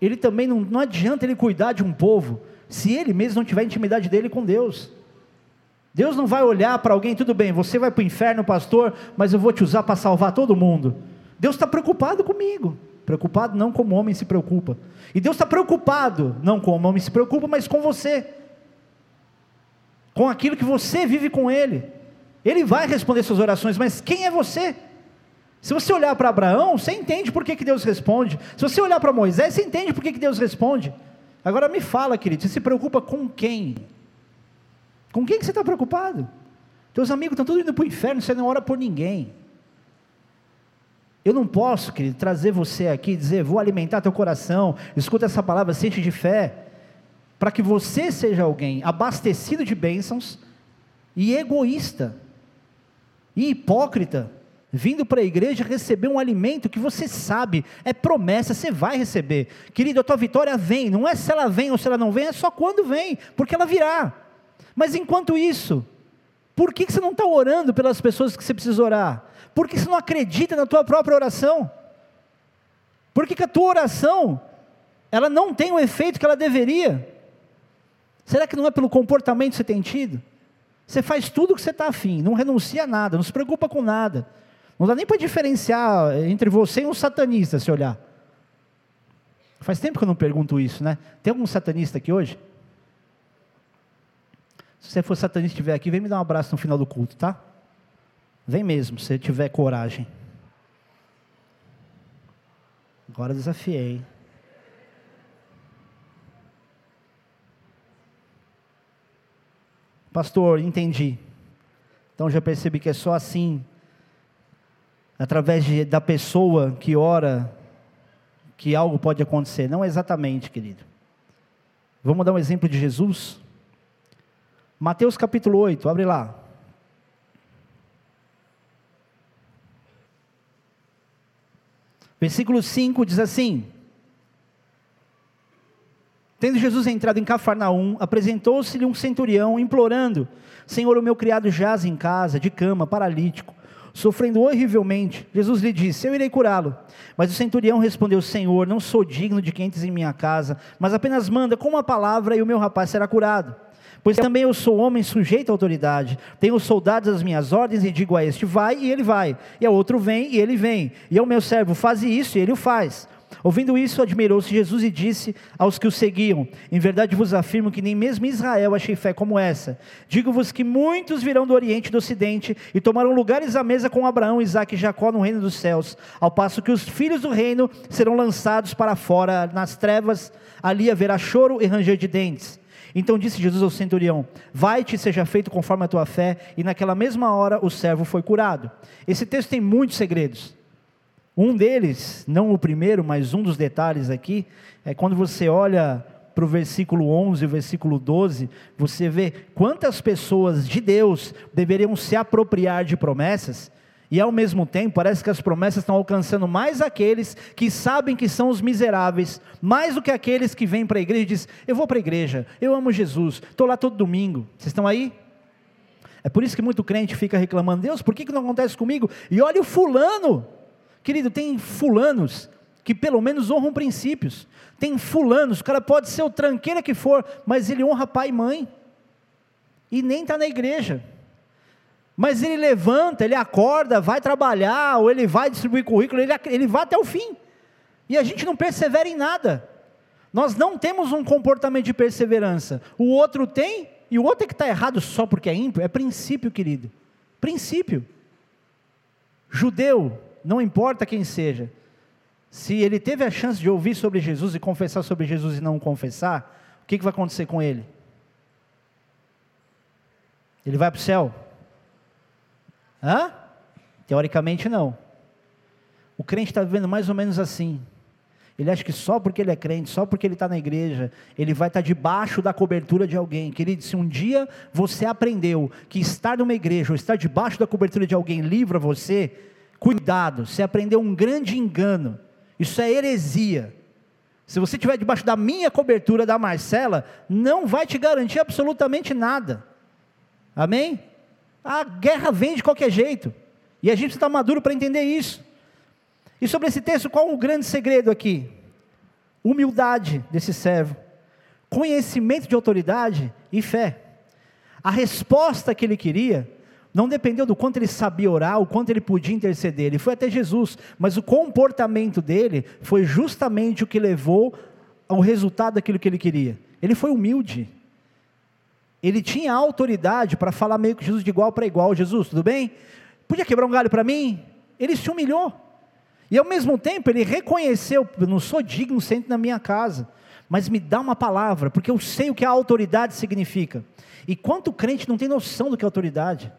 ele também não, não adianta ele cuidar de um povo, se ele mesmo não tiver intimidade dele com Deus. Deus não vai olhar para alguém, tudo bem, você vai para o inferno, pastor, mas eu vou te usar para salvar todo mundo. Deus está preocupado comigo. Preocupado não como o homem se preocupa. E Deus está preocupado, não como o homem se preocupa, mas com você com aquilo que você vive com Ele. Ele vai responder suas orações, mas quem é você? Se você olhar para Abraão, você entende por que, que Deus responde. Se você olhar para Moisés, você entende por que, que Deus responde. Agora me fala, querido, você se preocupa com quem? Com quem que você está preocupado? Teus amigos estão todos indo para o inferno, você não ora por ninguém. Eu não posso, querido, trazer você aqui e dizer, vou alimentar teu coração, escuta essa palavra, sente de fé para que você seja alguém abastecido de bênçãos e egoísta e hipócrita, vindo para a igreja receber um alimento que você sabe, é promessa, você vai receber. Querido, a tua vitória vem, não é se ela vem ou se ela não vem, é só quando vem, porque ela virá. Mas enquanto isso, por que você não está orando pelas pessoas que você precisa orar? Por que você não acredita na tua própria oração? Por que, que a tua oração, ela não tem o efeito que ela deveria? Será que não é pelo comportamento que você tem tido? Você faz tudo o que você está afim, não renuncia a nada, não se preocupa com nada. Não dá nem para diferenciar entre você e um satanista, se olhar. Faz tempo que eu não pergunto isso, né? Tem algum satanista aqui hoje? Se você for satanista e estiver aqui, vem me dar um abraço no final do culto, tá? Vem mesmo, se tiver coragem. Agora desafiei. Pastor, entendi. Então já percebi que é só assim, através de, da pessoa que ora, que algo pode acontecer. Não exatamente, querido. Vamos dar um exemplo de Jesus? Mateus capítulo 8, abre lá. Versículo 5 diz assim: Tendo Jesus entrado em Cafarnaum, apresentou-se-lhe um centurião, implorando: Senhor, o meu criado jaz em casa, de cama, paralítico, sofrendo horrivelmente. Jesus lhe disse: Eu irei curá-lo. Mas o centurião respondeu: Senhor, não sou digno de que entres em minha casa, mas apenas manda com uma palavra e o meu rapaz será curado. Pois também eu sou homem sujeito à autoridade. Tenho soldados às minhas ordens e digo a este: vai, e ele vai. E ao outro: vem, e ele vem. E ao meu servo: faze isso, e ele o faz. Ouvindo isso, admirou-se Jesus e disse aos que o seguiam: Em verdade vos afirmo que nem mesmo Israel achei fé como essa. Digo-vos que muitos virão do Oriente e do Ocidente e tomarão lugares à mesa com Abraão, Isaque e Jacó no reino dos céus, ao passo que os filhos do reino serão lançados para fora nas trevas, ali haverá choro e ranger de dentes. Então disse Jesus ao centurião: Vai-te, seja feito conforme a tua fé, e naquela mesma hora o servo foi curado. Esse texto tem muitos segredos. Um deles, não o primeiro, mas um dos detalhes aqui, é quando você olha para o versículo 11 e o versículo 12, você vê quantas pessoas de Deus deveriam se apropriar de promessas, e ao mesmo tempo parece que as promessas estão alcançando mais aqueles que sabem que são os miseráveis, mais do que aqueles que vêm para a igreja e dizem: Eu vou para a igreja, eu amo Jesus, estou lá todo domingo. Vocês estão aí? É por isso que muito crente fica reclamando: Deus, por que, que não acontece comigo? E olha o fulano Querido, tem fulanos que pelo menos honram princípios. Tem fulanos, o cara pode ser o tranqueira que for, mas ele honra pai e mãe. E nem está na igreja. Mas ele levanta, ele acorda, vai trabalhar, ou ele vai distribuir currículo, ele, ele vai até o fim. E a gente não persevera em nada. Nós não temos um comportamento de perseverança. O outro tem, e o outro é que está errado só porque é ímpio. É princípio, querido. Princípio. Judeu, não importa quem seja, se ele teve a chance de ouvir sobre Jesus e confessar sobre Jesus e não confessar, o que, que vai acontecer com ele? Ele vai para o céu? Hã? Teoricamente não. O crente está vivendo mais ou menos assim. Ele acha que só porque ele é crente, só porque ele está na igreja, ele vai estar tá debaixo da cobertura de alguém. Querido, se um dia você aprendeu que estar numa igreja ou estar debaixo da cobertura de alguém livra você, Cuidado, você aprendeu um grande engano. Isso é heresia. Se você estiver debaixo da minha cobertura da Marcela, não vai te garantir absolutamente nada. Amém? A guerra vem de qualquer jeito. E a gente está maduro para entender isso. E sobre esse texto, qual o grande segredo aqui? Humildade desse servo, conhecimento de autoridade e fé. A resposta que ele queria não dependeu do quanto ele sabia orar, o quanto ele podia interceder. Ele foi até Jesus, mas o comportamento dele foi justamente o que levou ao resultado daquilo que ele queria. Ele foi humilde. Ele tinha autoridade para falar meio que Jesus de igual para igual. Jesus, tudo bem? Podia quebrar um galho para mim? Ele se humilhou. E ao mesmo tempo ele reconheceu: eu não sou digno, sente na minha casa, mas me dá uma palavra, porque eu sei o que a autoridade significa. E quanto crente não tem noção do que é autoridade?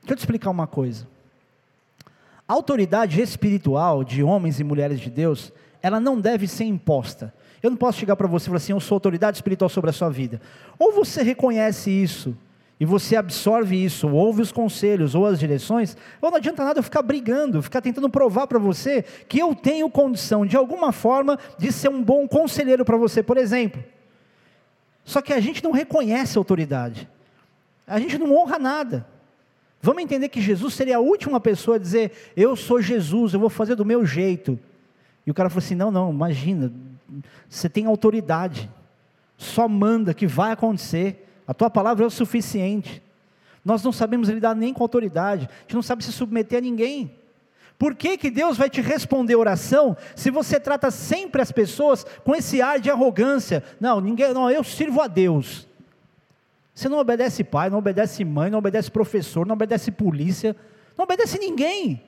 Deixa eu te explicar uma coisa. A autoridade espiritual de homens e mulheres de Deus, ela não deve ser imposta. Eu não posso chegar para você e falar assim, eu sou autoridade espiritual sobre a sua vida. Ou você reconhece isso, e você absorve isso, ouve os conselhos ou as direções, ou não adianta nada eu ficar brigando, ficar tentando provar para você que eu tenho condição, de alguma forma, de ser um bom conselheiro para você, por exemplo. Só que a gente não reconhece a autoridade, a gente não honra nada. Vamos entender que Jesus seria a última pessoa a dizer: Eu sou Jesus, eu vou fazer do meu jeito. E o cara falou assim: Não, não, imagina, você tem autoridade, só manda que vai acontecer, a tua palavra é o suficiente. Nós não sabemos lidar nem com autoridade, a gente não sabe se submeter a ninguém. Por que, que Deus vai te responder oração se você trata sempre as pessoas com esse ar de arrogância? Não, ninguém, não, eu sirvo a Deus. Você não obedece pai, não obedece mãe, não obedece professor, não obedece polícia, não obedece ninguém.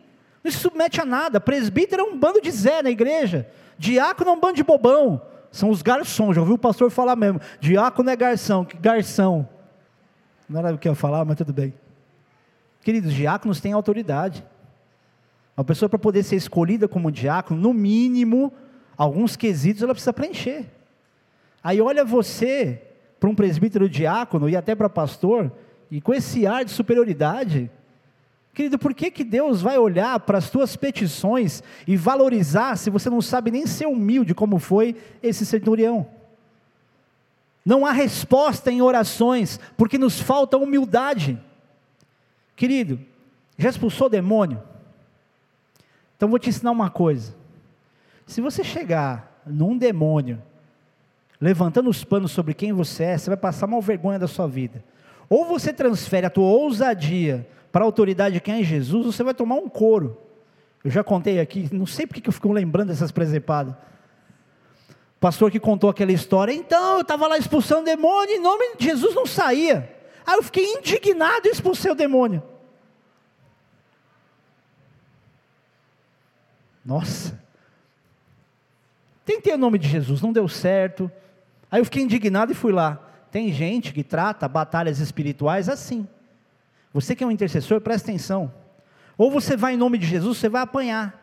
Não se submete a nada. Presbítero é um bando de Zé na igreja. Diácono é um bando de bobão. São os garçons, já ouviu o pastor falar mesmo. Diácono é garçom, que garçom. Não era o que eu ia falar, mas tudo bem. Queridos, diáconos têm autoridade. Uma pessoa para poder ser escolhida como diácono, no mínimo, alguns quesitos ela precisa preencher. Aí olha você, para um presbítero diácono e até para pastor, e com esse ar de superioridade, Querido, por que, que Deus vai olhar para as tuas petições e valorizar se você não sabe nem ser humilde como foi esse centurião? Não há resposta em orações, porque nos falta humildade. Querido, já expulsou demônio? Então vou te ensinar uma coisa. Se você chegar num demônio, levantando os panos sobre quem você é, você vai passar uma vergonha da sua vida. Ou você transfere a tua ousadia para a autoridade de quem é Jesus, ou você vai tomar um couro. Eu já contei aqui, não sei porque que eu fico lembrando dessas presepadas. Pastor que contou aquela história, então eu estava lá expulsando demônio, em nome de Jesus não saía. Aí eu fiquei indignado e expulsei o demônio. Nossa. Tentei o nome de Jesus, não deu certo. Aí eu fiquei indignado e fui lá. Tem gente que trata batalhas espirituais assim. Você que é um intercessor, presta atenção. Ou você vai em nome de Jesus, você vai apanhar.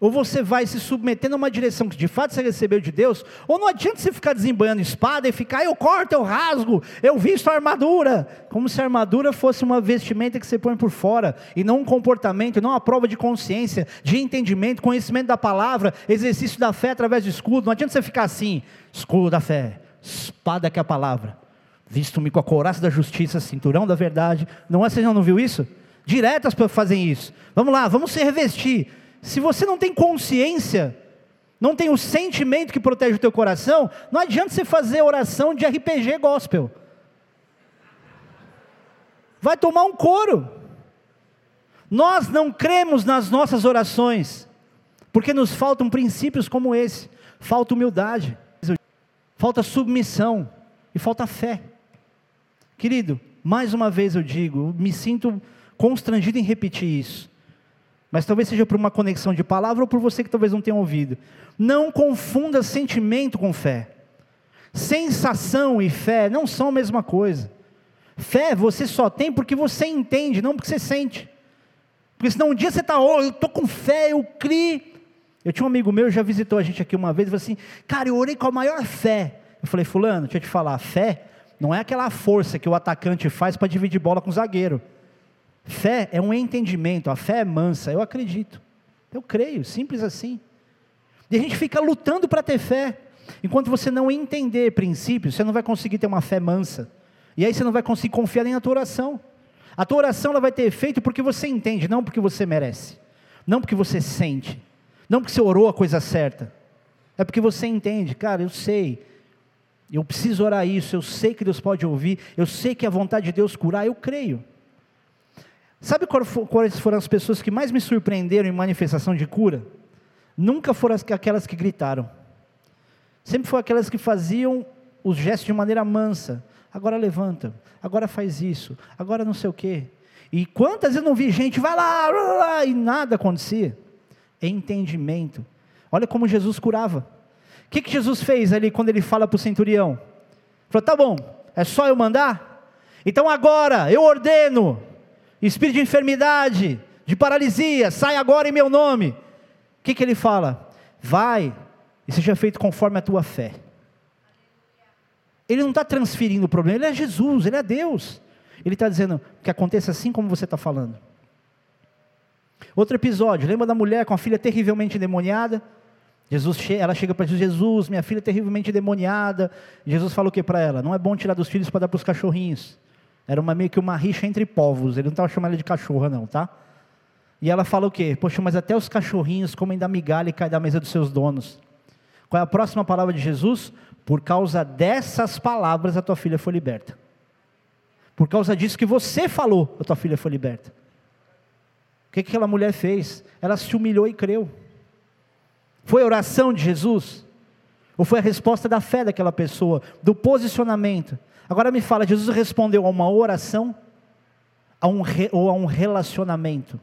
Ou você vai se submetendo a uma direção que de fato você recebeu de Deus, ou não adianta você ficar desembanhando espada e ficar, eu corto, eu rasgo, eu visto a armadura, como se a armadura fosse uma vestimenta que você põe por fora, e não um comportamento, não uma prova de consciência, de entendimento, conhecimento da palavra, exercício da fé através do escudo. Não adianta você ficar assim, escudo da fé, espada que é a palavra, visto-me com a couraça da justiça, cinturão da verdade. Não é, você não viu isso? Direto as pessoas fazem isso. Vamos lá, vamos se revestir se você não tem consciência, não tem o sentimento que protege o teu coração, não adianta você fazer oração de RPG gospel. Vai tomar um couro. Nós não cremos nas nossas orações, porque nos faltam princípios como esse. Falta humildade, falta submissão e falta fé. Querido, mais uma vez eu digo, me sinto constrangido em repetir isso. Mas talvez seja por uma conexão de palavra ou por você que talvez não tenha ouvido. Não confunda sentimento com fé. Sensação e fé não são a mesma coisa. Fé você só tem porque você entende, não porque você sente. Porque senão um dia você está, oh, eu estou com fé, eu criei. Eu tinha um amigo meu, já visitou a gente aqui uma vez, e falou assim, cara, eu orei com a maior fé. Eu falei, fulano, deixa eu te falar, fé não é aquela força que o atacante faz para dividir bola com o zagueiro. Fé é um entendimento, a fé é mansa, eu acredito. Eu creio, simples assim. E a gente fica lutando para ter fé. Enquanto você não entender princípios, você não vai conseguir ter uma fé mansa. E aí você não vai conseguir confiar nem na tua oração. A tua oração ela vai ter efeito porque você entende, não porque você merece. Não porque você sente. Não porque você orou a coisa certa. É porque você entende, cara, eu sei. Eu preciso orar isso, eu sei que Deus pode ouvir, eu sei que é a vontade de Deus curar, eu creio. Sabe quais foram as pessoas que mais me surpreenderam em manifestação de cura? Nunca foram aquelas que gritaram. Sempre foram aquelas que faziam os gestos de maneira mansa. Agora levanta, agora faz isso, agora não sei o quê. E quantas vezes eu não vi gente, vai lá, e nada acontecia? Entendimento. Olha como Jesus curava. O que, que Jesus fez ali quando ele fala para o centurião? Falou: tá bom, é só eu mandar? Então agora eu ordeno, espírito de enfermidade, de paralisia, sai agora em meu nome. O que, que ele fala? Vai e seja feito conforme a tua fé. Ele não está transferindo o problema, ele é Jesus, ele é Deus. Ele está dizendo que aconteça assim como você está falando. Outro episódio, lembra da mulher com a filha terrivelmente endemoniada? Jesus, ela chega para Jesus, Jesus, minha filha é terrivelmente endemoniada. Jesus fala o que para ela? Não é bom tirar dos filhos para dar para os cachorrinhos. Era uma, meio que uma rixa entre povos. Ele não estava chamando ela de cachorra, não, tá? E ela fala o quê? Poxa, mas até os cachorrinhos comem da migalha e caem da mesa dos seus donos. Qual é a próxima palavra de Jesus? Por causa dessas palavras a tua filha foi liberta. Por causa disso que você falou, a tua filha foi liberta. O que aquela mulher fez? Ela se humilhou e creu. Foi a oração de Jesus? Ou foi a resposta da fé daquela pessoa, do posicionamento? Agora me fala, Jesus respondeu a uma oração a um re, ou a um relacionamento?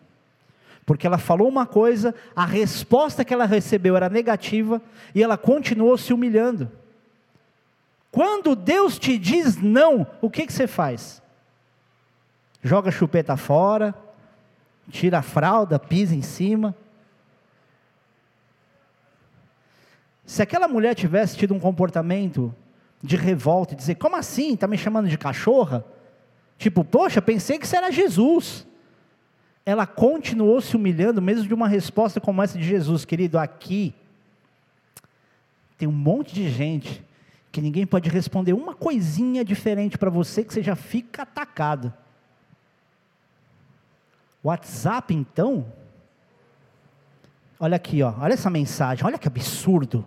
Porque ela falou uma coisa, a resposta que ela recebeu era negativa e ela continuou se humilhando. Quando Deus te diz não, o que, que você faz? Joga a chupeta fora, tira a fralda, pisa em cima. Se aquela mulher tivesse tido um comportamento de revolta e dizer: Como assim? Está me chamando de cachorra? Tipo, poxa, pensei que você era Jesus. ela continuou se humilhando, mesmo de uma resposta como essa de Jesus, querido, aqui tem um monte de gente que ninguém pode responder uma coisinha diferente para você que você já fica atacado. WhatsApp, então? Olha aqui, ó, olha essa mensagem, olha que absurdo.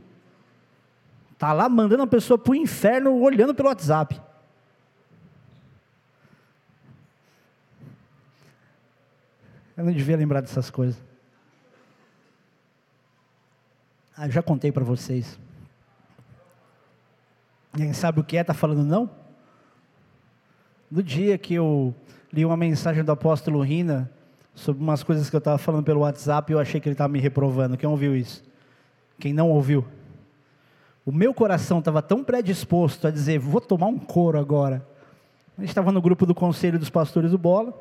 Tá lá mandando a pessoa para o inferno olhando pelo WhatsApp. Eu não devia lembrar dessas coisas. Ah, já contei para vocês. Quem sabe o que é? Está falando não? No dia que eu li uma mensagem do apóstolo Rina sobre umas coisas que eu estava falando pelo WhatsApp, eu achei que ele estava me reprovando. Quem ouviu isso? Quem não ouviu? O meu coração estava tão predisposto a dizer, vou tomar um couro agora. A gente estava no grupo do Conselho dos Pastores do Bola.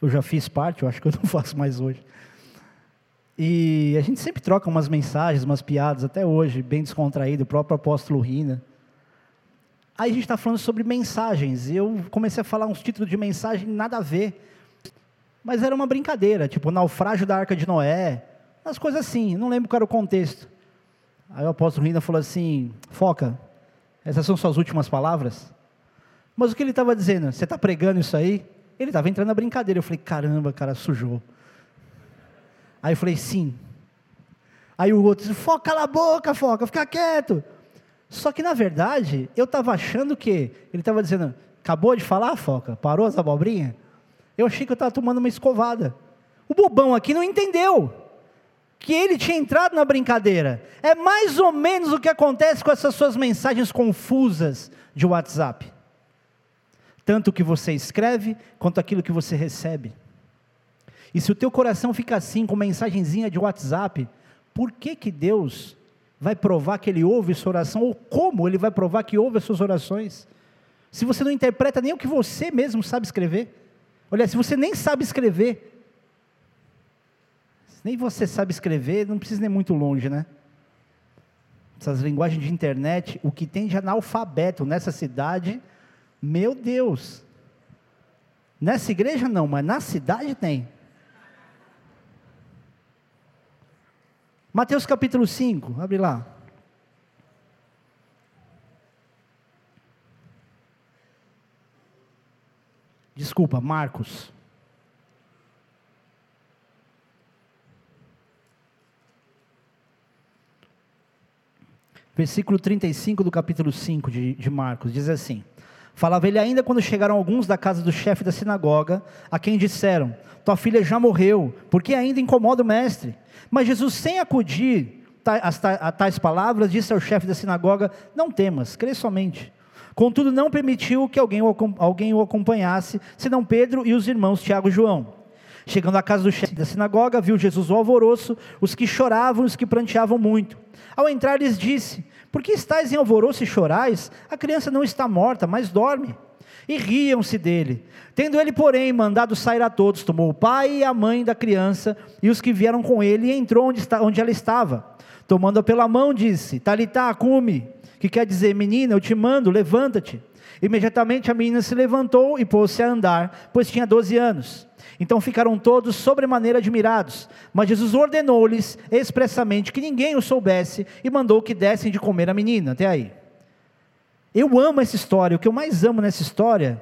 Eu já fiz parte, eu acho que eu não faço mais hoje. E a gente sempre troca umas mensagens, umas piadas, até hoje, bem descontraído, o próprio apóstolo Rina. Aí a gente está falando sobre mensagens, e eu comecei a falar uns títulos de mensagem nada a ver. Mas era uma brincadeira, tipo naufrágio da Arca de Noé, umas coisas assim, não lembro qual era o contexto. Aí o apóstolo Rina falou assim: Foca, essas são suas últimas palavras? Mas o que ele estava dizendo? Você está pregando isso aí? Ele estava entrando na brincadeira. Eu falei: caramba, cara, sujou. Aí eu falei: sim. Aí o outro disse: Foca, cala a boca, Foca, fica quieto. Só que na verdade, eu estava achando que ele estava dizendo: acabou de falar, Foca? Parou as abobrinhas? Eu achei que eu estava tomando uma escovada. O bobão aqui não entendeu que ele tinha entrado na brincadeira. É mais ou menos o que acontece com essas suas mensagens confusas de WhatsApp. Tanto o que você escreve, quanto aquilo que você recebe. E se o teu coração fica assim, com mensagenzinha de WhatsApp, por que que Deus vai provar que Ele ouve sua oração? Ou como Ele vai provar que ouve as suas orações? Se você não interpreta nem o que você mesmo sabe escrever. Olha, se você nem sabe escrever, nem você sabe escrever, não precisa ir muito longe, né? Essas linguagens de internet, o que tem de analfabeto nessa cidade, meu Deus. Nessa igreja não, mas na cidade tem. Mateus capítulo 5, abre lá. Desculpa, Marcos. Versículo 35 do capítulo 5 de, de Marcos, diz assim: Falava ele ainda quando chegaram alguns da casa do chefe da sinagoga, a quem disseram: Tua filha já morreu, porque ainda incomoda o mestre? Mas Jesus, sem acudir a tais palavras, disse ao chefe da sinagoga: Não temas, crê somente. Contudo, não permitiu que alguém o, alguém o acompanhasse, senão Pedro e os irmãos Tiago e João. Chegando à casa do chefe da sinagoga, viu Jesus o alvoroço, os que choravam os que pranteavam muito. Ao entrar, lhes disse: Por que estáis em alvoroço e chorais? A criança não está morta, mas dorme. E riam-se dele. Tendo ele, porém, mandado sair a todos, tomou o pai e a mãe da criança e os que vieram com ele e entrou onde, ela estava. Tomando-a pela mão, disse: Talitá, cume, que quer dizer, menina, eu te mando, levanta-te. Imediatamente a menina se levantou e pôs-se a andar, pois tinha doze anos. Então ficaram todos sobremaneira admirados. Mas Jesus ordenou-lhes expressamente que ninguém o soubesse e mandou que dessem de comer a menina. Até aí. Eu amo essa história. O que eu mais amo nessa história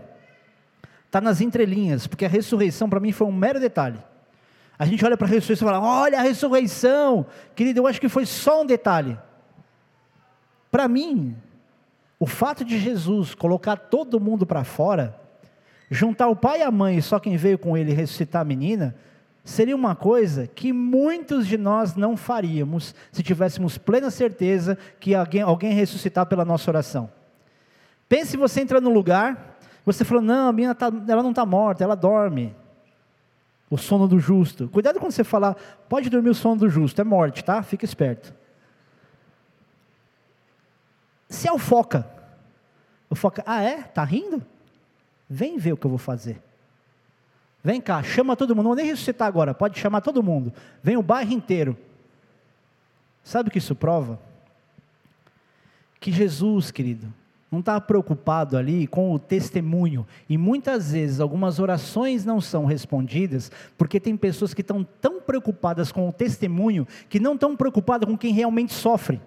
está nas entrelinhas, porque a ressurreição para mim foi um mero detalhe. A gente olha para a ressurreição e fala: olha a ressurreição. Querido, eu acho que foi só um detalhe. Para mim, o fato de Jesus colocar todo mundo para fora juntar o pai e a mãe, só quem veio com ele ressuscitar a menina, seria uma coisa que muitos de nós não faríamos se tivéssemos plena certeza que alguém, alguém ressuscitar pela nossa oração. Pense você entra num lugar, você falou, não, a menina tá, ela não está morta, ela dorme. O sono do justo. Cuidado quando você falar, pode dormir o sono do justo, é morte, tá? Fica esperto. Se é o foca, o foca, ah é? Tá rindo? Vem ver o que eu vou fazer. Vem cá, chama todo mundo. Não vou nem ressuscitar agora, pode chamar todo mundo. Vem o bairro inteiro. Sabe o que isso prova? Que Jesus, querido, não está preocupado ali com o testemunho. E muitas vezes algumas orações não são respondidas porque tem pessoas que estão tão preocupadas com o testemunho que não estão preocupadas com quem realmente sofre.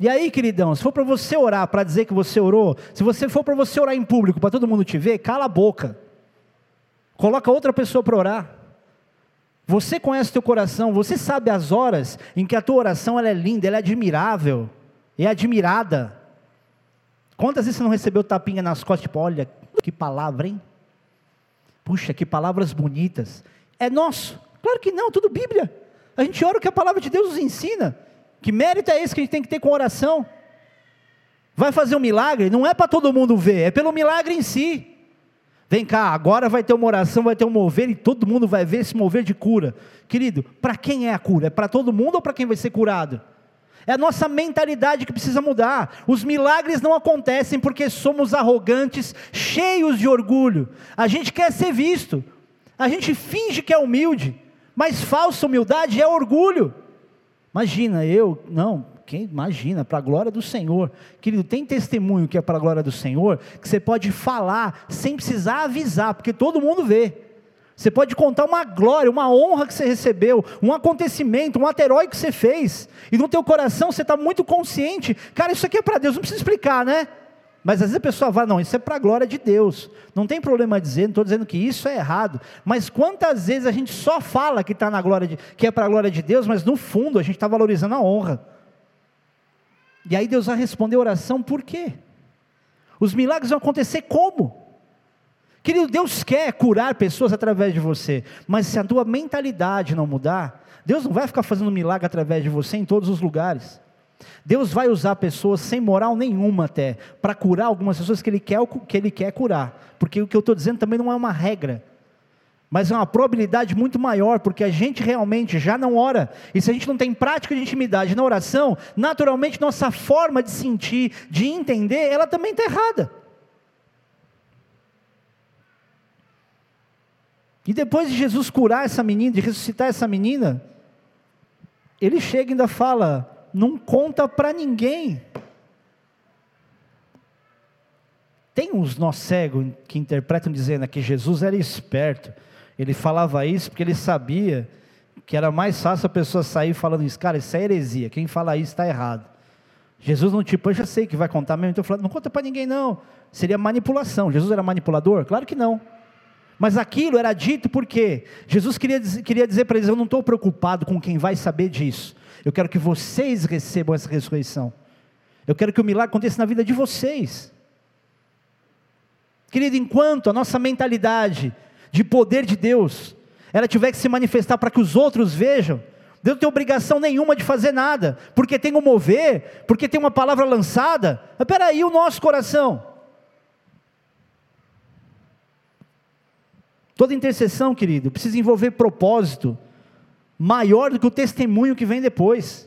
E aí, queridão, se for para você orar, para dizer que você orou, se você for para você orar em público, para todo mundo te ver, cala a boca. Coloca outra pessoa para orar. Você conhece teu coração, você sabe as horas em que a tua oração ela é linda, ela é admirável, é admirada. Quantas vezes você não recebeu tapinha nas costas, tipo, olha, que palavra, hein? Puxa, que palavras bonitas. É nosso? Claro que não, tudo Bíblia. A gente ora o que a palavra de Deus nos ensina. Que mérito é esse que a gente tem que ter com oração? Vai fazer um milagre? Não é para todo mundo ver, é pelo milagre em si. Vem cá, agora vai ter uma oração, vai ter um mover e todo mundo vai ver esse mover de cura. Querido, para quem é a cura? É para todo mundo ou para quem vai ser curado? É a nossa mentalidade que precisa mudar. Os milagres não acontecem porque somos arrogantes, cheios de orgulho. A gente quer ser visto, a gente finge que é humilde, mas falsa humildade é orgulho. Imagina, eu, não, quem imagina, para a glória do Senhor. Querido, tem testemunho que é para a glória do Senhor, que você pode falar sem precisar avisar, porque todo mundo vê. Você pode contar uma glória, uma honra que você recebeu, um acontecimento, um ato heróico que você fez. E no teu coração você está muito consciente. Cara, isso aqui é para Deus, não precisa explicar, né? Mas às vezes a pessoa vai, não, isso é para a glória de Deus. Não tem problema dizer, não estou dizendo que isso é errado. Mas quantas vezes a gente só fala que está na glória de, que é para a glória de Deus, mas no fundo a gente está valorizando a honra. E aí Deus vai responder a oração por quê? Os milagres vão acontecer como? Querido, Deus quer curar pessoas através de você, mas se a tua mentalidade não mudar, Deus não vai ficar fazendo milagre através de você em todos os lugares. Deus vai usar pessoas sem moral nenhuma até, para curar algumas pessoas que ele, quer, que ele quer curar. Porque o que eu estou dizendo também não é uma regra, mas é uma probabilidade muito maior, porque a gente realmente já não ora. E se a gente não tem prática de intimidade na oração, naturalmente nossa forma de sentir, de entender, ela também está errada. E depois de Jesus curar essa menina, de ressuscitar essa menina, ele chega e ainda fala: não conta para ninguém. Tem uns nós cegos que interpretam dizendo que Jesus era esperto. Ele falava isso porque ele sabia que era mais fácil a pessoa sair falando isso. Cara, isso é heresia. Quem fala isso está errado. Jesus não tipo, eu já sei que vai contar mesmo, então falando, não conta para ninguém não. Seria manipulação. Jesus era manipulador? Claro que não. Mas aquilo era dito porque Jesus queria, queria dizer para eles: Eu não estou preocupado com quem vai saber disso. Eu quero que vocês recebam essa ressurreição. Eu quero que o milagre aconteça na vida de vocês. Querido, enquanto a nossa mentalidade de poder de Deus, ela tiver que se manifestar para que os outros vejam, Deus não tem obrigação nenhuma de fazer nada, porque tem um mover, porque tem uma palavra lançada. Mas peraí, o nosso coração. Toda intercessão, querido, precisa envolver propósito maior do que o testemunho que vem depois.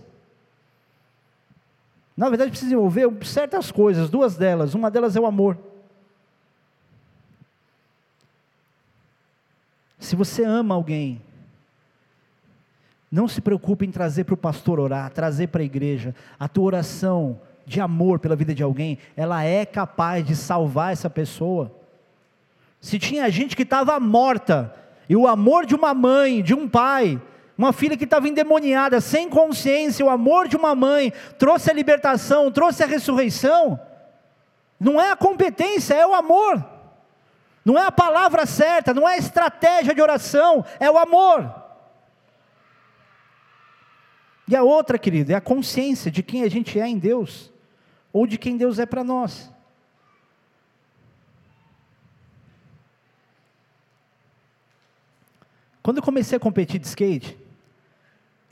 Na verdade, precisa envolver certas coisas, duas delas. Uma delas é o amor. Se você ama alguém, não se preocupe em trazer para o pastor orar, trazer para a igreja. A tua oração de amor pela vida de alguém, ela é capaz de salvar essa pessoa. Se tinha gente que estava morta, e o amor de uma mãe, de um pai, uma filha que estava endemoniada, sem consciência, o amor de uma mãe trouxe a libertação, trouxe a ressurreição. Não é a competência, é o amor. Não é a palavra certa, não é a estratégia de oração, é o amor. E a outra, querido, é a consciência de quem a gente é em Deus, ou de quem Deus é para nós. Quando eu comecei a competir de skate,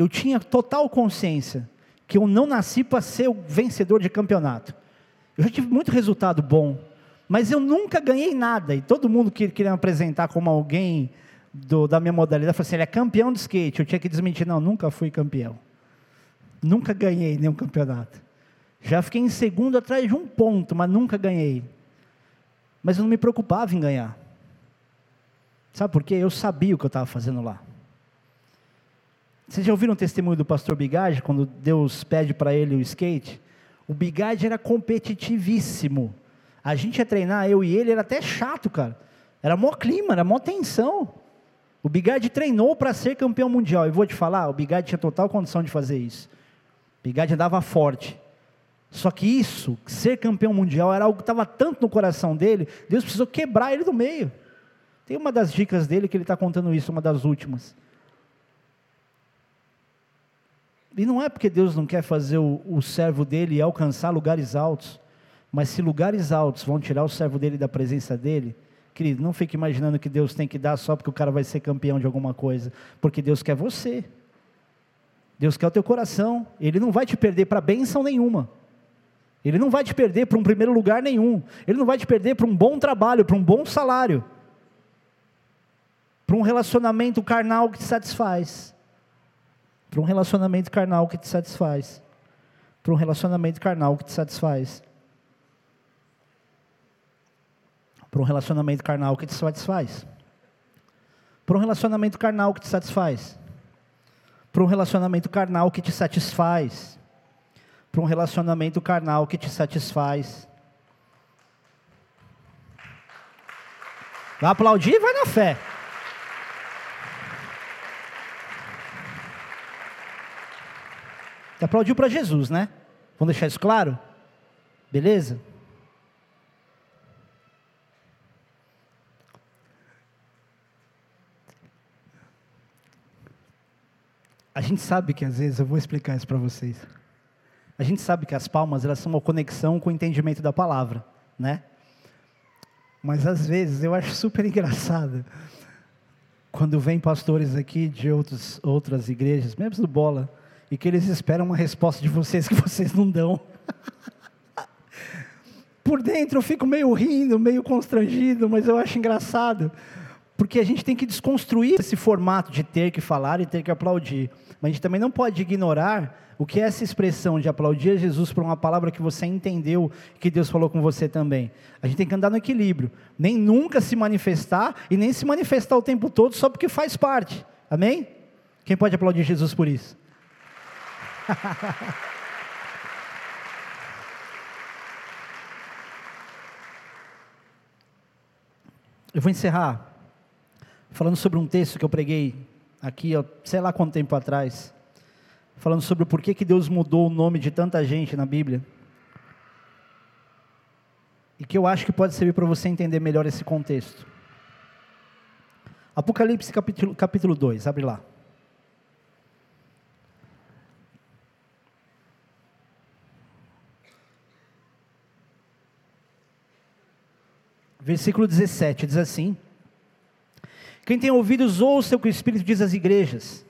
eu tinha total consciência que eu não nasci para ser o vencedor de campeonato. Eu já tive muito resultado bom, mas eu nunca ganhei nada. E todo mundo que queria me apresentar como alguém do, da minha modalidade falou assim: ele é campeão de skate. Eu tinha que desmentir: não, nunca fui campeão. Nunca ganhei nenhum campeonato. Já fiquei em segundo atrás de um ponto, mas nunca ganhei. Mas eu não me preocupava em ganhar. Sabe por quê? Eu sabia o que eu estava fazendo lá. Vocês já ouviram o testemunho do pastor Bigage, quando Deus pede para ele o skate? O Bigard era competitivíssimo. A gente ia treinar, eu e ele, era até chato, cara. Era mó clima, era mó tensão. O Bigard treinou para ser campeão mundial. E vou te falar, o Bigard tinha total condição de fazer isso. O Bigard andava forte. Só que isso, ser campeão mundial, era algo que estava tanto no coração dele, Deus precisou quebrar ele do meio. Tem uma das dicas dele que ele está contando isso, uma das últimas. E não é porque Deus não quer fazer o, o servo dele alcançar lugares altos, mas se lugares altos vão tirar o servo dele da presença dele, querido, não fique imaginando que Deus tem que dar só porque o cara vai ser campeão de alguma coisa, porque Deus quer você. Deus quer o teu coração, Ele não vai te perder para bênção nenhuma. Ele não vai te perder para um primeiro lugar nenhum. Ele não vai te perder para um bom trabalho, para um bom salário. Para um relacionamento carnal que te satisfaz. Para um relacionamento carnal que te satisfaz. Para um relacionamento carnal que te satisfaz. Para um relacionamento carnal que te satisfaz. Para um relacionamento carnal que te satisfaz. Para um relacionamento carnal que te satisfaz. Para um relacionamento carnal que te satisfaz. Vai aplaudir? Vai na fé. Aplaudiu para Jesus, né? Vamos deixar isso claro? Beleza? A gente sabe que às vezes, eu vou explicar isso para vocês. A gente sabe que as palmas, elas são uma conexão com o entendimento da palavra, né? Mas às vezes eu acho super engraçado quando vem pastores aqui de outros, outras igrejas, mesmo do Bola, e que eles esperam uma resposta de vocês que vocês não dão. Por dentro eu fico meio rindo, meio constrangido, mas eu acho engraçado, porque a gente tem que desconstruir esse formato de ter que falar e ter que aplaudir. Mas a gente também não pode ignorar o que é essa expressão de aplaudir a Jesus por uma palavra que você entendeu, que Deus falou com você também. A gente tem que andar no equilíbrio. Nem nunca se manifestar e nem se manifestar o tempo todo só porque faz parte. Amém? Quem pode aplaudir Jesus por isso? Eu vou encerrar falando sobre um texto que eu preguei aqui, sei lá quanto tempo atrás, falando sobre o porquê que Deus mudou o nome de tanta gente na Bíblia. E que eu acho que pode servir para você entender melhor esse contexto. Apocalipse capítulo, capítulo 2, abre lá. Versículo 17 diz assim: quem tem ouvidos, ouça o que o Espírito diz às igrejas.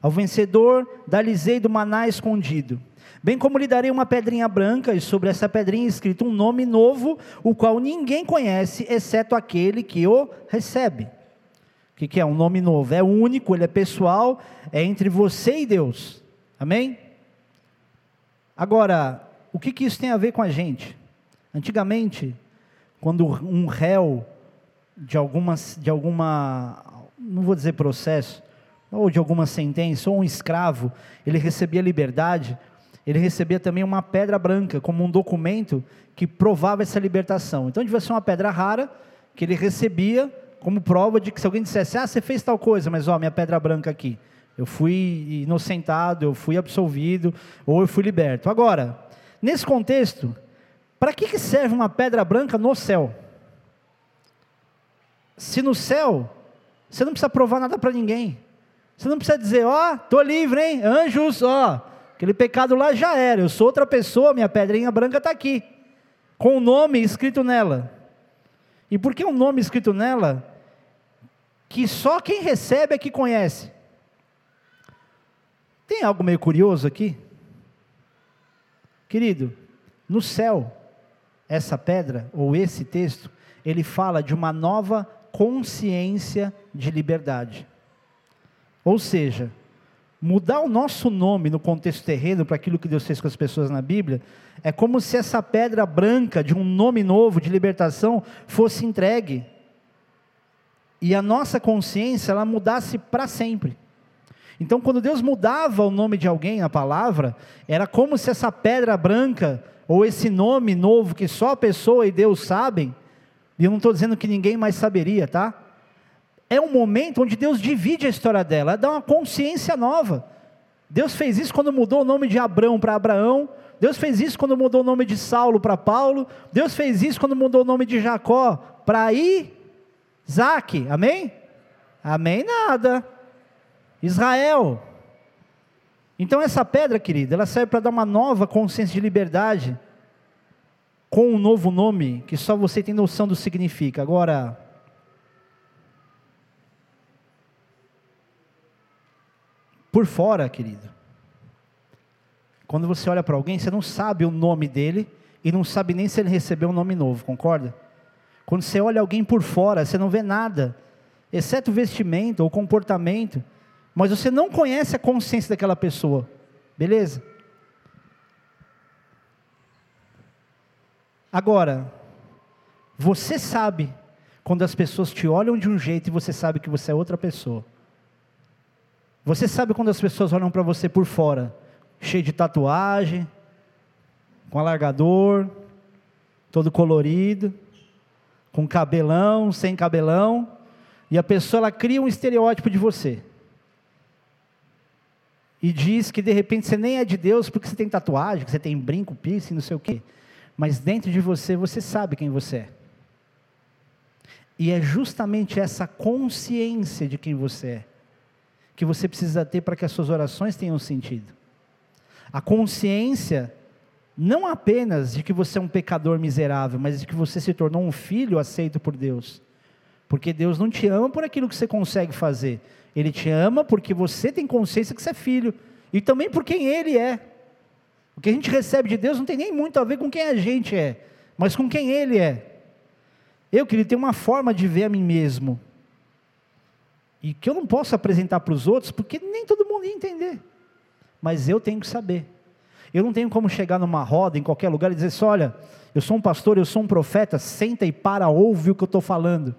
Ao vencedor, dar-lhe-ei do maná escondido. Bem como lhe darei uma pedrinha branca, e sobre essa pedrinha escrito um nome novo, o qual ninguém conhece, exceto aquele que o recebe. O que, que é um nome novo? É único, ele é pessoal, é entre você e Deus. Amém? Agora, o que, que isso tem a ver com a gente? Antigamente, quando um réu de, algumas, de alguma, não vou dizer processo, ou de alguma sentença, ou um escravo, ele recebia liberdade, ele recebia também uma pedra branca, como um documento que provava essa libertação. Então devia ser uma pedra rara, que ele recebia como prova de que se alguém dissesse, ah, você fez tal coisa, mas ó, minha pedra branca aqui, eu fui inocentado, eu fui absolvido, ou eu fui liberto. Agora, nesse contexto, para que, que serve uma pedra branca no céu? Se no céu, você não precisa provar nada para ninguém. Você não precisa dizer, ó, oh, estou livre, hein? Anjos, ó, oh, aquele pecado lá já era. Eu sou outra pessoa, minha pedrinha branca está aqui. Com o nome escrito nela. E por que um nome escrito nela? Que só quem recebe é que conhece. Tem algo meio curioso aqui? Querido, no céu, essa pedra, ou esse texto, ele fala de uma nova consciência de liberdade. Ou seja, mudar o nosso nome no contexto terreno para aquilo que Deus fez com as pessoas na Bíblia, é como se essa pedra branca de um nome novo de libertação fosse entregue. E a nossa consciência ela mudasse para sempre. Então, quando Deus mudava o nome de alguém na palavra, era como se essa pedra branca ou esse nome novo que só a pessoa e Deus sabem, e eu não estou dizendo que ninguém mais saberia, tá? É um momento onde Deus divide a história dela, dá uma consciência nova. Deus fez isso quando mudou o nome de Abrão para Abraão, Deus fez isso quando mudou o nome de Saulo para Paulo, Deus fez isso quando mudou o nome de Jacó para Isaac, amém? Amém nada. Israel. Então essa pedra, querida, ela serve para dar uma nova consciência de liberdade com um novo nome que só você tem noção do que significa. Agora, por fora, querido, quando você olha para alguém, você não sabe o nome dele e não sabe nem se ele recebeu um nome novo, concorda? Quando você olha alguém por fora, você não vê nada, exceto o vestimento ou comportamento, mas você não conhece a consciência daquela pessoa, beleza? Agora, você sabe quando as pessoas te olham de um jeito e você sabe que você é outra pessoa. Você sabe quando as pessoas olham para você por fora, cheio de tatuagem, com alargador, todo colorido, com cabelão, sem cabelão, e a pessoa ela cria um estereótipo de você. E diz que de repente você nem é de Deus porque você tem tatuagem, que você tem brinco, piercing, não sei o quê mas dentro de você, você sabe quem você é. E é justamente essa consciência de quem você é que você precisa ter para que as suas orações tenham sentido. A consciência não apenas de que você é um pecador miserável, mas de que você se tornou um filho aceito por Deus. Porque Deus não te ama por aquilo que você consegue fazer, Ele te ama porque você tem consciência que você é filho, e também por quem Ele é. O que a gente recebe de Deus não tem nem muito a ver com quem a gente é, mas com quem Ele é. Eu, querido, tenho uma forma de ver a mim mesmo. E que eu não posso apresentar para os outros, porque nem todo mundo ia entender. Mas eu tenho que saber. Eu não tenho como chegar numa roda, em qualquer lugar, e dizer assim: olha, eu sou um pastor, eu sou um profeta, senta e para, ouve o que eu estou falando.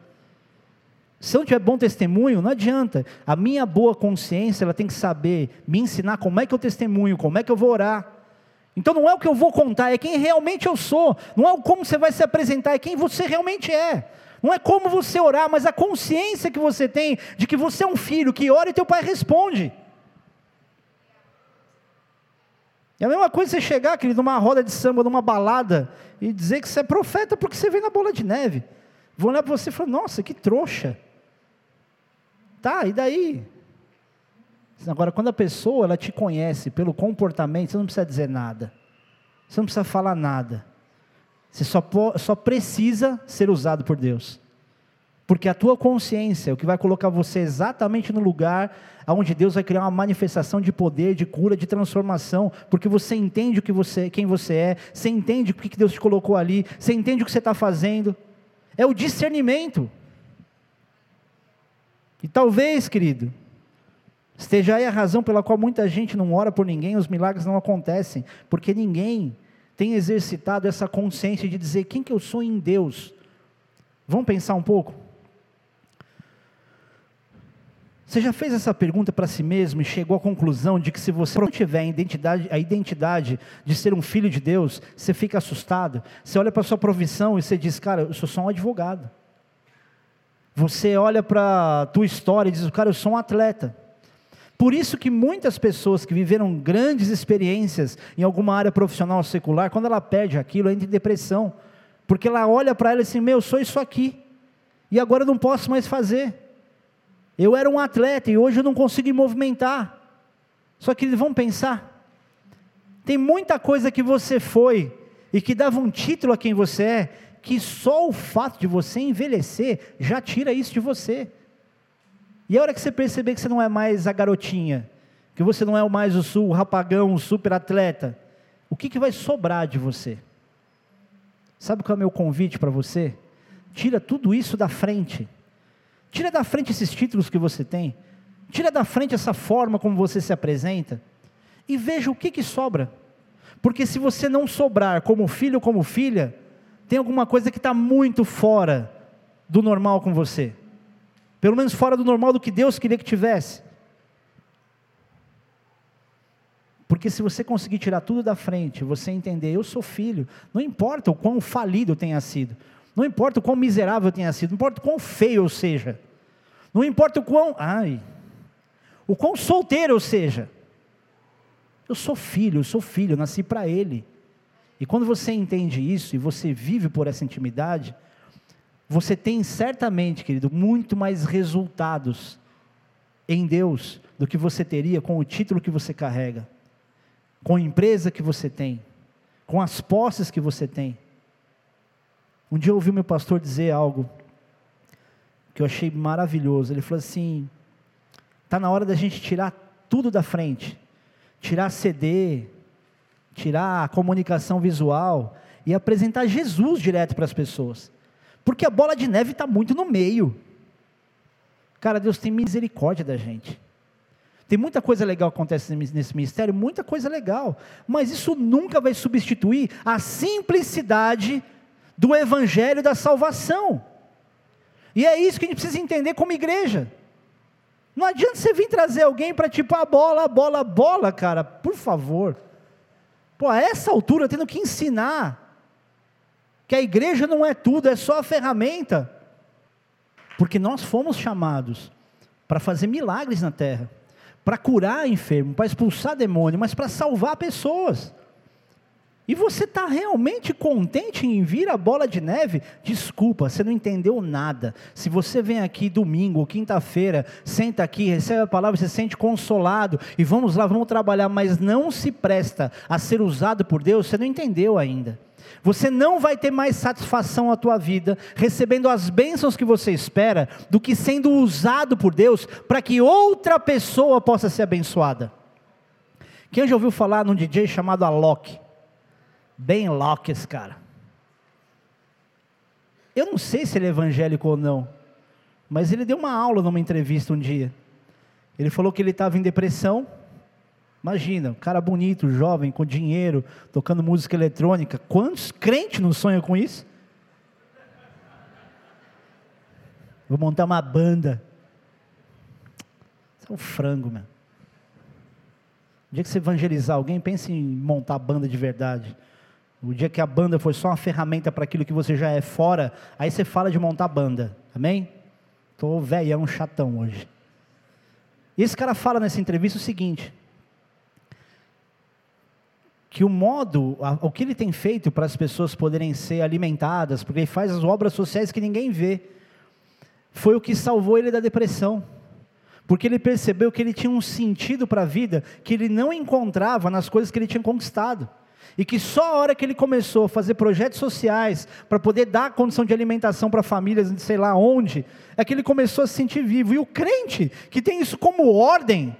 Se eu não tiver bom testemunho, não adianta. A minha boa consciência, ela tem que saber me ensinar como é que eu testemunho, como é que eu vou orar. Então não é o que eu vou contar, é quem realmente eu sou. Não é como você vai se apresentar, é quem você realmente é. Não é como você orar, mas a consciência que você tem de que você é um filho que ora e teu pai responde. É a mesma coisa você chegar, querido, numa roda de samba, numa balada, e dizer que você é profeta porque você vem na bola de neve. Vou olhar para você e falar, nossa, que trouxa. Tá, e daí? Agora, quando a pessoa ela te conhece pelo comportamento, você não precisa dizer nada. Você não precisa falar nada. Você só, só precisa ser usado por Deus. Porque a tua consciência é o que vai colocar você exatamente no lugar onde Deus vai criar uma manifestação de poder, de cura, de transformação, porque você entende o que você, quem você é, você entende o que Deus te colocou ali, você entende o que você está fazendo. É o discernimento. E talvez, querido, Esteja aí a razão pela qual muita gente não ora por ninguém, os milagres não acontecem, porque ninguém tem exercitado essa consciência de dizer quem que eu sou em Deus. Vamos pensar um pouco? Você já fez essa pergunta para si mesmo e chegou à conclusão de que se você não tiver a identidade, a identidade de ser um filho de Deus, você fica assustado? Você olha para a sua profissão e você diz, cara, eu sou só um advogado. Você olha para a tua história e diz, cara, eu sou um atleta. Por isso que muitas pessoas que viveram grandes experiências em alguma área profissional secular, quando ela perde aquilo, entra em depressão. Porque ela olha para ela assim, meu, eu sou isso aqui. E agora eu não posso mais fazer. Eu era um atleta e hoje eu não consigo me movimentar. Só que vão pensar. Tem muita coisa que você foi e que dava um título a quem você é, que só o fato de você envelhecer já tira isso de você. E a hora que você perceber que você não é mais a garotinha, que você não é mais o, o rapagão, o super atleta, o que, que vai sobrar de você? Sabe qual é o meu convite para você? Tira tudo isso da frente. Tira da frente esses títulos que você tem. Tira da frente essa forma como você se apresenta. E veja o que, que sobra. Porque se você não sobrar como filho ou como filha, tem alguma coisa que está muito fora do normal com você pelo menos fora do normal do que Deus queria que tivesse. Porque se você conseguir tirar tudo da frente, você entender, eu sou filho, não importa o quão falido eu tenha sido, não importa o quão miserável eu tenha sido, não importa o quão feio eu seja, não importa o quão, ai, o quão solteiro eu seja, eu sou filho, eu sou filho, eu nasci para Ele. E quando você entende isso e você vive por essa intimidade, você tem certamente, querido, muito mais resultados em Deus do que você teria com o título que você carrega, com a empresa que você tem, com as posses que você tem. Um dia eu ouvi meu pastor dizer algo que eu achei maravilhoso. Ele falou assim: está na hora da gente tirar tudo da frente tirar CD, tirar a comunicação visual e apresentar Jesus direto para as pessoas. Porque a bola de neve está muito no meio. Cara, Deus tem misericórdia da gente. Tem muita coisa legal que acontece nesse ministério, muita coisa legal, mas isso nunca vai substituir a simplicidade do evangelho da salvação. E é isso que a gente precisa entender como igreja. Não adianta você vir trazer alguém para tipo, a bola, a bola, a bola, cara, por favor. Pô, a essa altura tendo que ensinar que a igreja não é tudo, é só a ferramenta. Porque nós fomos chamados para fazer milagres na terra, para curar enfermo, para expulsar demônio, mas para salvar pessoas. E você está realmente contente em vir a bola de neve? Desculpa, você não entendeu nada. Se você vem aqui domingo quinta-feira, senta aqui, recebe a palavra, você se sente consolado e vamos lá, vamos trabalhar, mas não se presta a ser usado por Deus, você não entendeu ainda. Você não vai ter mais satisfação na tua vida recebendo as bênçãos que você espera do que sendo usado por Deus para que outra pessoa possa ser abençoada. Quem já ouviu falar num DJ chamado Alok? Bem louco esse cara. Eu não sei se ele é evangélico ou não, mas ele deu uma aula numa entrevista um dia. Ele falou que ele estava em depressão. Imagina, um cara bonito, jovem, com dinheiro, tocando música eletrônica. Quantos crentes não sonham com isso? Vou montar uma banda. Isso é um frango, meu. O dia que você evangelizar alguém, pense em montar banda de verdade. O dia que a banda foi só uma ferramenta para aquilo que você já é fora, aí você fala de montar banda. Amém? Estou velhão, chatão hoje. E esse cara fala nessa entrevista o seguinte: que o modo, o que ele tem feito para as pessoas poderem ser alimentadas, porque ele faz as obras sociais que ninguém vê, foi o que salvou ele da depressão. Porque ele percebeu que ele tinha um sentido para a vida que ele não encontrava nas coisas que ele tinha conquistado. E que só a hora que ele começou a fazer projetos sociais para poder dar condição de alimentação para famílias, sei lá onde, é que ele começou a se sentir vivo. E o crente que tem isso como ordem,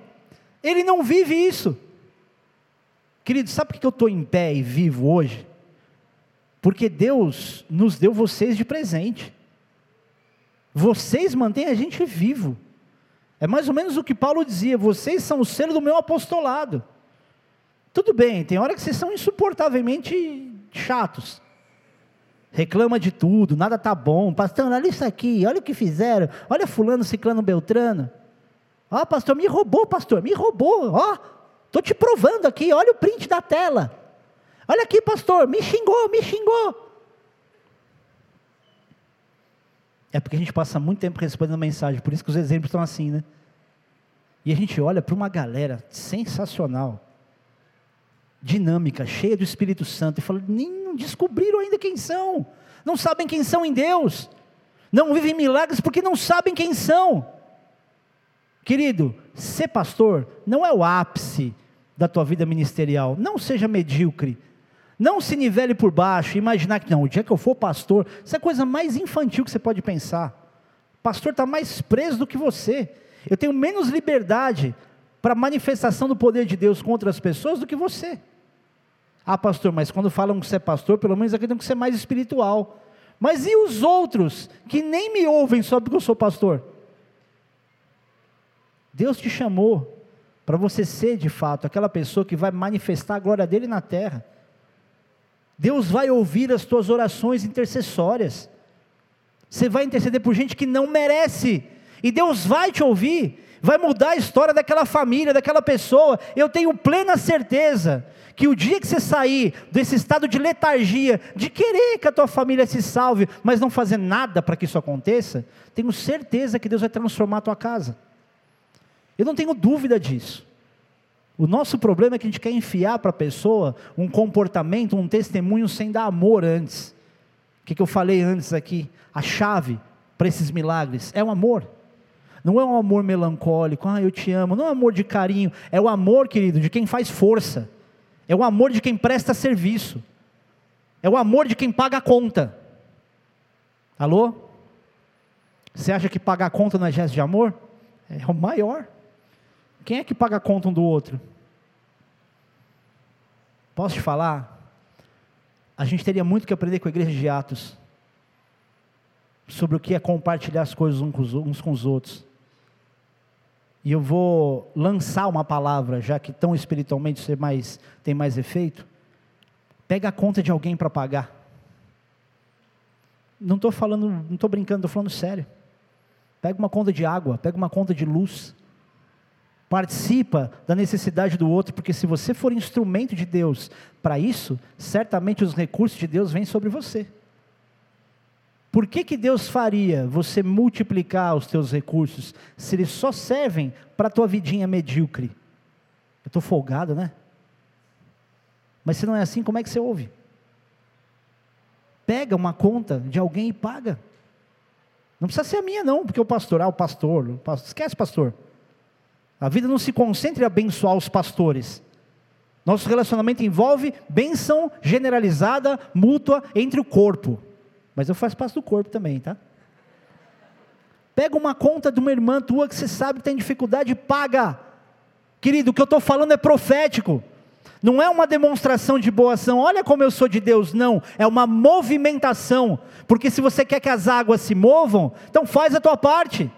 ele não vive isso. Querido, sabe por que eu estou em pé e vivo hoje? Porque Deus nos deu vocês de presente. Vocês mantêm a gente vivo. É mais ou menos o que Paulo dizia: vocês são o selo do meu apostolado. Tudo bem, tem hora que vocês são insuportavelmente chatos. Reclama de tudo, nada tá bom. Pastor, olha isso aqui, olha o que fizeram. Olha fulano, ciclano, beltrano. Ó, oh, pastor, me roubou, pastor, me roubou. Ó, oh, tô te provando aqui, olha o print da tela. Olha aqui, pastor, me xingou, me xingou. É porque a gente passa muito tempo respondendo mensagem, por isso que os exemplos estão assim, né? E a gente olha para uma galera sensacional dinâmica, cheia do Espírito Santo, e falou: nem descobriram ainda quem são, não sabem quem são em Deus, não vivem milagres porque não sabem quem são. Querido, ser pastor não é o ápice da tua vida ministerial, não seja medíocre, não se nivele por baixo, imaginar que não, o dia que eu for pastor, isso é a coisa mais infantil que você pode pensar. Pastor está mais preso do que você. Eu tenho menos liberdade para manifestação do poder de Deus contra as pessoas do que você. Ah, pastor, mas quando falam que você é pastor, pelo menos tem que ser mais espiritual. Mas e os outros que nem me ouvem só porque eu sou pastor? Deus te chamou para você ser de fato aquela pessoa que vai manifestar a glória dele na terra. Deus vai ouvir as tuas orações intercessórias. Você vai interceder por gente que não merece, e Deus vai te ouvir, vai mudar a história daquela família, daquela pessoa. Eu tenho plena certeza que o dia que você sair desse estado de letargia, de querer que a tua família se salve, mas não fazer nada para que isso aconteça, tenho certeza que Deus vai transformar a tua casa. Eu não tenho dúvida disso. O nosso problema é que a gente quer enfiar para a pessoa um comportamento, um testemunho sem dar amor antes. O que, que eu falei antes aqui? A chave para esses milagres é o amor. Não é um amor melancólico, ah, eu te amo. Não é um amor de carinho. É o amor, querido, de quem faz força. É o amor de quem presta serviço. É o amor de quem paga a conta. Alô? Você acha que pagar a conta não é gesto de amor? É o maior. Quem é que paga a conta um do outro? Posso te falar? A gente teria muito que aprender com a igreja de Atos sobre o que é compartilhar as coisas uns com os outros. E eu vou lançar uma palavra, já que tão espiritualmente você mais, tem mais efeito. Pega a conta de alguém para pagar. Não estou falando, não estou brincando, estou falando sério. Pega uma conta de água, pega uma conta de luz. Participa da necessidade do outro, porque se você for instrumento de Deus para isso, certamente os recursos de Deus vêm sobre você. Por que, que Deus faria você multiplicar os teus recursos se eles só servem para a tua vidinha medíocre? Eu estou folgado, né? Mas se não é assim, como é que você ouve? Pega uma conta de alguém e paga. Não precisa ser a minha, não, porque o pastor, ah, o pastor, o pastor esquece pastor. A vida não se concentra em abençoar os pastores. Nosso relacionamento envolve bênção generalizada, mútua entre o corpo. Mas eu faço parte do corpo também, tá? Pega uma conta de uma irmã tua que você sabe que tem dificuldade paga. Querido, o que eu estou falando é profético. Não é uma demonstração de boa ação, olha como eu sou de Deus, não, é uma movimentação, porque se você quer que as águas se movam, então faz a tua parte.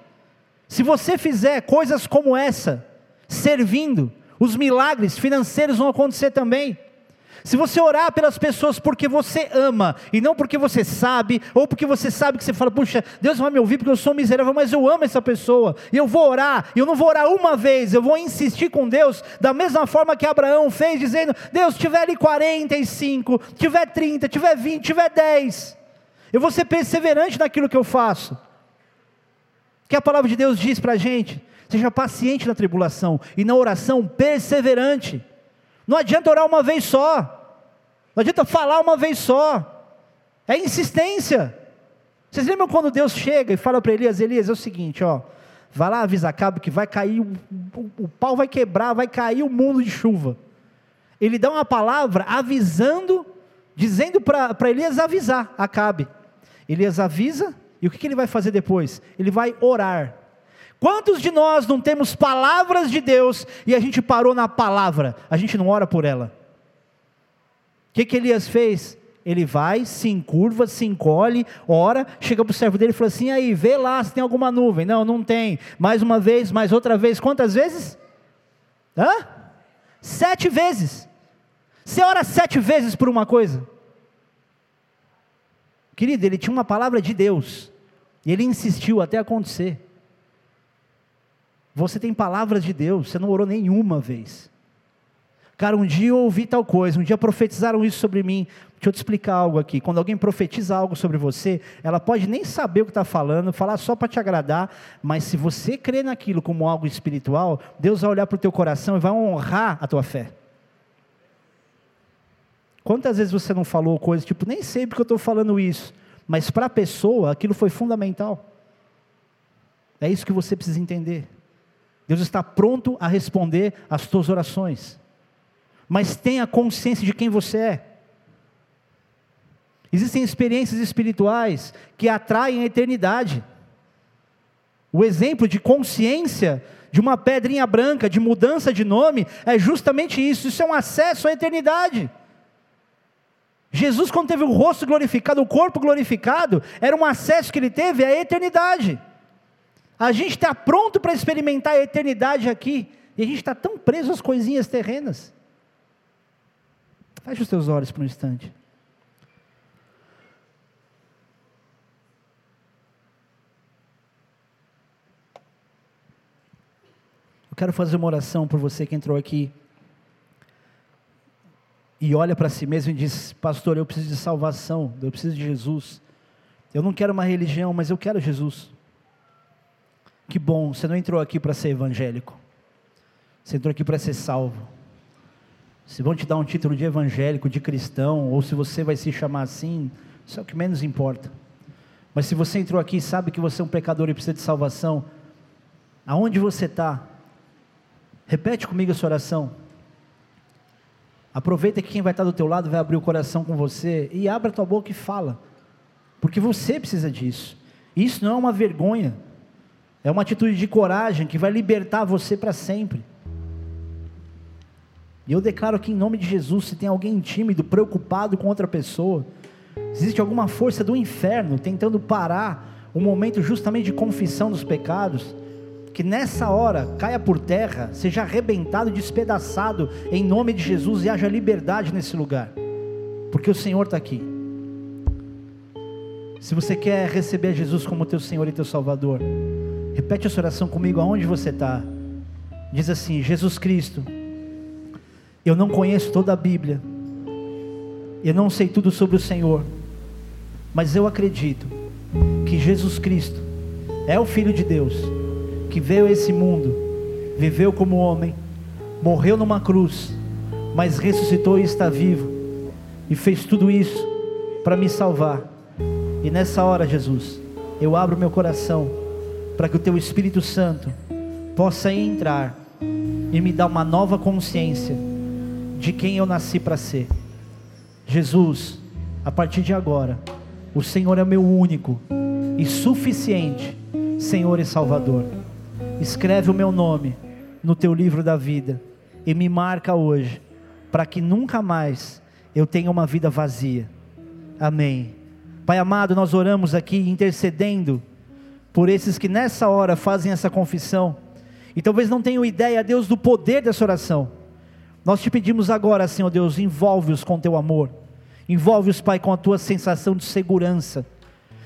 Se você fizer coisas como essa, servindo, os milagres financeiros vão acontecer também. Se você orar pelas pessoas porque você ama e não porque você sabe, ou porque você sabe que você fala, puxa, Deus vai me ouvir porque eu sou miserável, mas eu amo essa pessoa, e eu vou orar, e eu não vou orar uma vez, eu vou insistir com Deus, da mesma forma que Abraão fez, dizendo: Deus, tiver ali 45, tiver 30, tiver 20, tiver 10, eu vou ser perseverante naquilo que eu faço. Que a palavra de Deus diz para a gente: seja paciente na tribulação e na oração perseverante. Não adianta orar uma vez só. Não adianta falar uma vez só. É insistência. Vocês lembram quando Deus chega e fala para Elias, Elias, é o seguinte, ó, vai lá avisa Acabe que vai cair, o, o, o pau vai quebrar, vai cair o mundo de chuva. Ele dá uma palavra avisando, dizendo para Elias avisar Acabe. Elias avisa, e o que, que ele vai fazer depois? Ele vai orar. Quantos de nós não temos palavras de Deus e a gente parou na palavra, a gente não ora por ela? O que, que Elias fez? Ele vai, se encurva, se encolhe, ora, chega para o servo dele e fala assim: aí, vê lá se tem alguma nuvem. Não, não tem. Mais uma vez, mais outra vez. Quantas vezes? Hã? Sete vezes. Você ora sete vezes por uma coisa? Querido, ele tinha uma palavra de Deus. E ele insistiu até acontecer. Você tem palavras de Deus, você não orou nenhuma vez. Cara, um dia eu ouvi tal coisa, um dia profetizaram isso sobre mim. Deixa eu te explicar algo aqui. Quando alguém profetiza algo sobre você, ela pode nem saber o que está falando, falar só para te agradar, mas se você crê naquilo como algo espiritual, Deus vai olhar para o teu coração e vai honrar a tua fé. Quantas vezes você não falou coisas tipo, nem sei porque eu estou falando isso, mas para a pessoa aquilo foi fundamental. É isso que você precisa entender. Deus está pronto a responder às tuas orações. Mas tenha consciência de quem você é. Existem experiências espirituais que atraem a eternidade. O exemplo de consciência de uma pedrinha branca, de mudança de nome, é justamente isso. Isso é um acesso à eternidade. Jesus, quando teve o rosto glorificado, o corpo glorificado, era um acesso que ele teve à eternidade. A gente está pronto para experimentar a eternidade aqui, e a gente está tão preso às coisinhas terrenas. Feche os teus olhos por um instante. quero fazer uma oração por você que entrou aqui e olha para si mesmo e diz: Pastor, eu preciso de salvação, eu preciso de Jesus. Eu não quero uma religião, mas eu quero Jesus. Que bom, você não entrou aqui para ser evangélico, você entrou aqui para ser salvo. Se vão te dar um título de evangélico, de cristão, ou se você vai se chamar assim, isso é o que menos importa. Mas se você entrou aqui e sabe que você é um pecador e precisa de salvação, aonde você está? Repete comigo essa oração. Aproveita que quem vai estar do teu lado vai abrir o coração com você e abra tua boca e fala. Porque você precisa disso. Isso não é uma vergonha. É uma atitude de coragem que vai libertar você para sempre. E eu declaro aqui em nome de Jesus, se tem alguém tímido, preocupado com outra pessoa, existe alguma força do inferno tentando parar um momento justamente de confissão dos pecados, que nessa hora caia por terra, seja arrebentado, despedaçado em nome de Jesus e haja liberdade nesse lugar, porque o Senhor está aqui. Se você quer receber Jesus como teu Senhor e teu Salvador, repete essa oração comigo aonde você está. Diz assim: Jesus Cristo, eu não conheço toda a Bíblia, eu não sei tudo sobre o Senhor, mas eu acredito que Jesus Cristo é o Filho de Deus que veio a esse mundo, viveu como homem, morreu numa cruz, mas ressuscitou e está vivo, e fez tudo isso para me salvar. E nessa hora, Jesus, eu abro meu coração para que o Teu Espírito Santo possa entrar e me dar uma nova consciência de quem eu nasci para ser. Jesus, a partir de agora, o Senhor é meu único e suficiente Senhor e Salvador escreve o meu nome no teu livro da vida e me marca hoje, para que nunca mais eu tenha uma vida vazia. Amém. Pai amado, nós oramos aqui intercedendo por esses que nessa hora fazem essa confissão e talvez não tenham ideia, Deus, do poder dessa oração. Nós te pedimos agora, Senhor Deus, envolve-os com teu amor, envolve-os, Pai, com a tua sensação de segurança,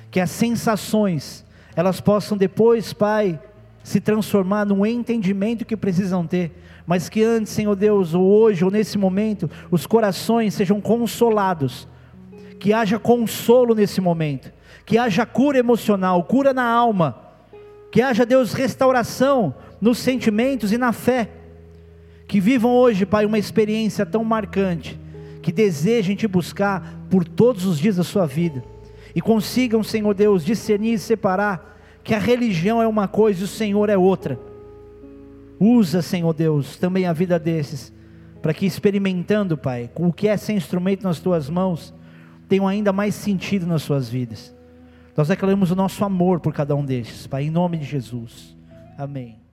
que as sensações elas possam depois, Pai, se transformar num entendimento que precisam ter, mas que antes, Senhor Deus, ou hoje, ou nesse momento, os corações sejam consolados, que haja consolo nesse momento, que haja cura emocional, cura na alma, que haja, Deus, restauração nos sentimentos e na fé, que vivam hoje, Pai, uma experiência tão marcante, que desejem te buscar por todos os dias da sua vida, e consigam, Senhor Deus, discernir e separar que a religião é uma coisa e o Senhor é outra. Usa, Senhor Deus, também a vida desses, para que experimentando, Pai, com o que é ser instrumento nas tuas mãos, tenham ainda mais sentido nas suas vidas. Nós declaramos o nosso amor por cada um destes, Pai, em nome de Jesus. Amém.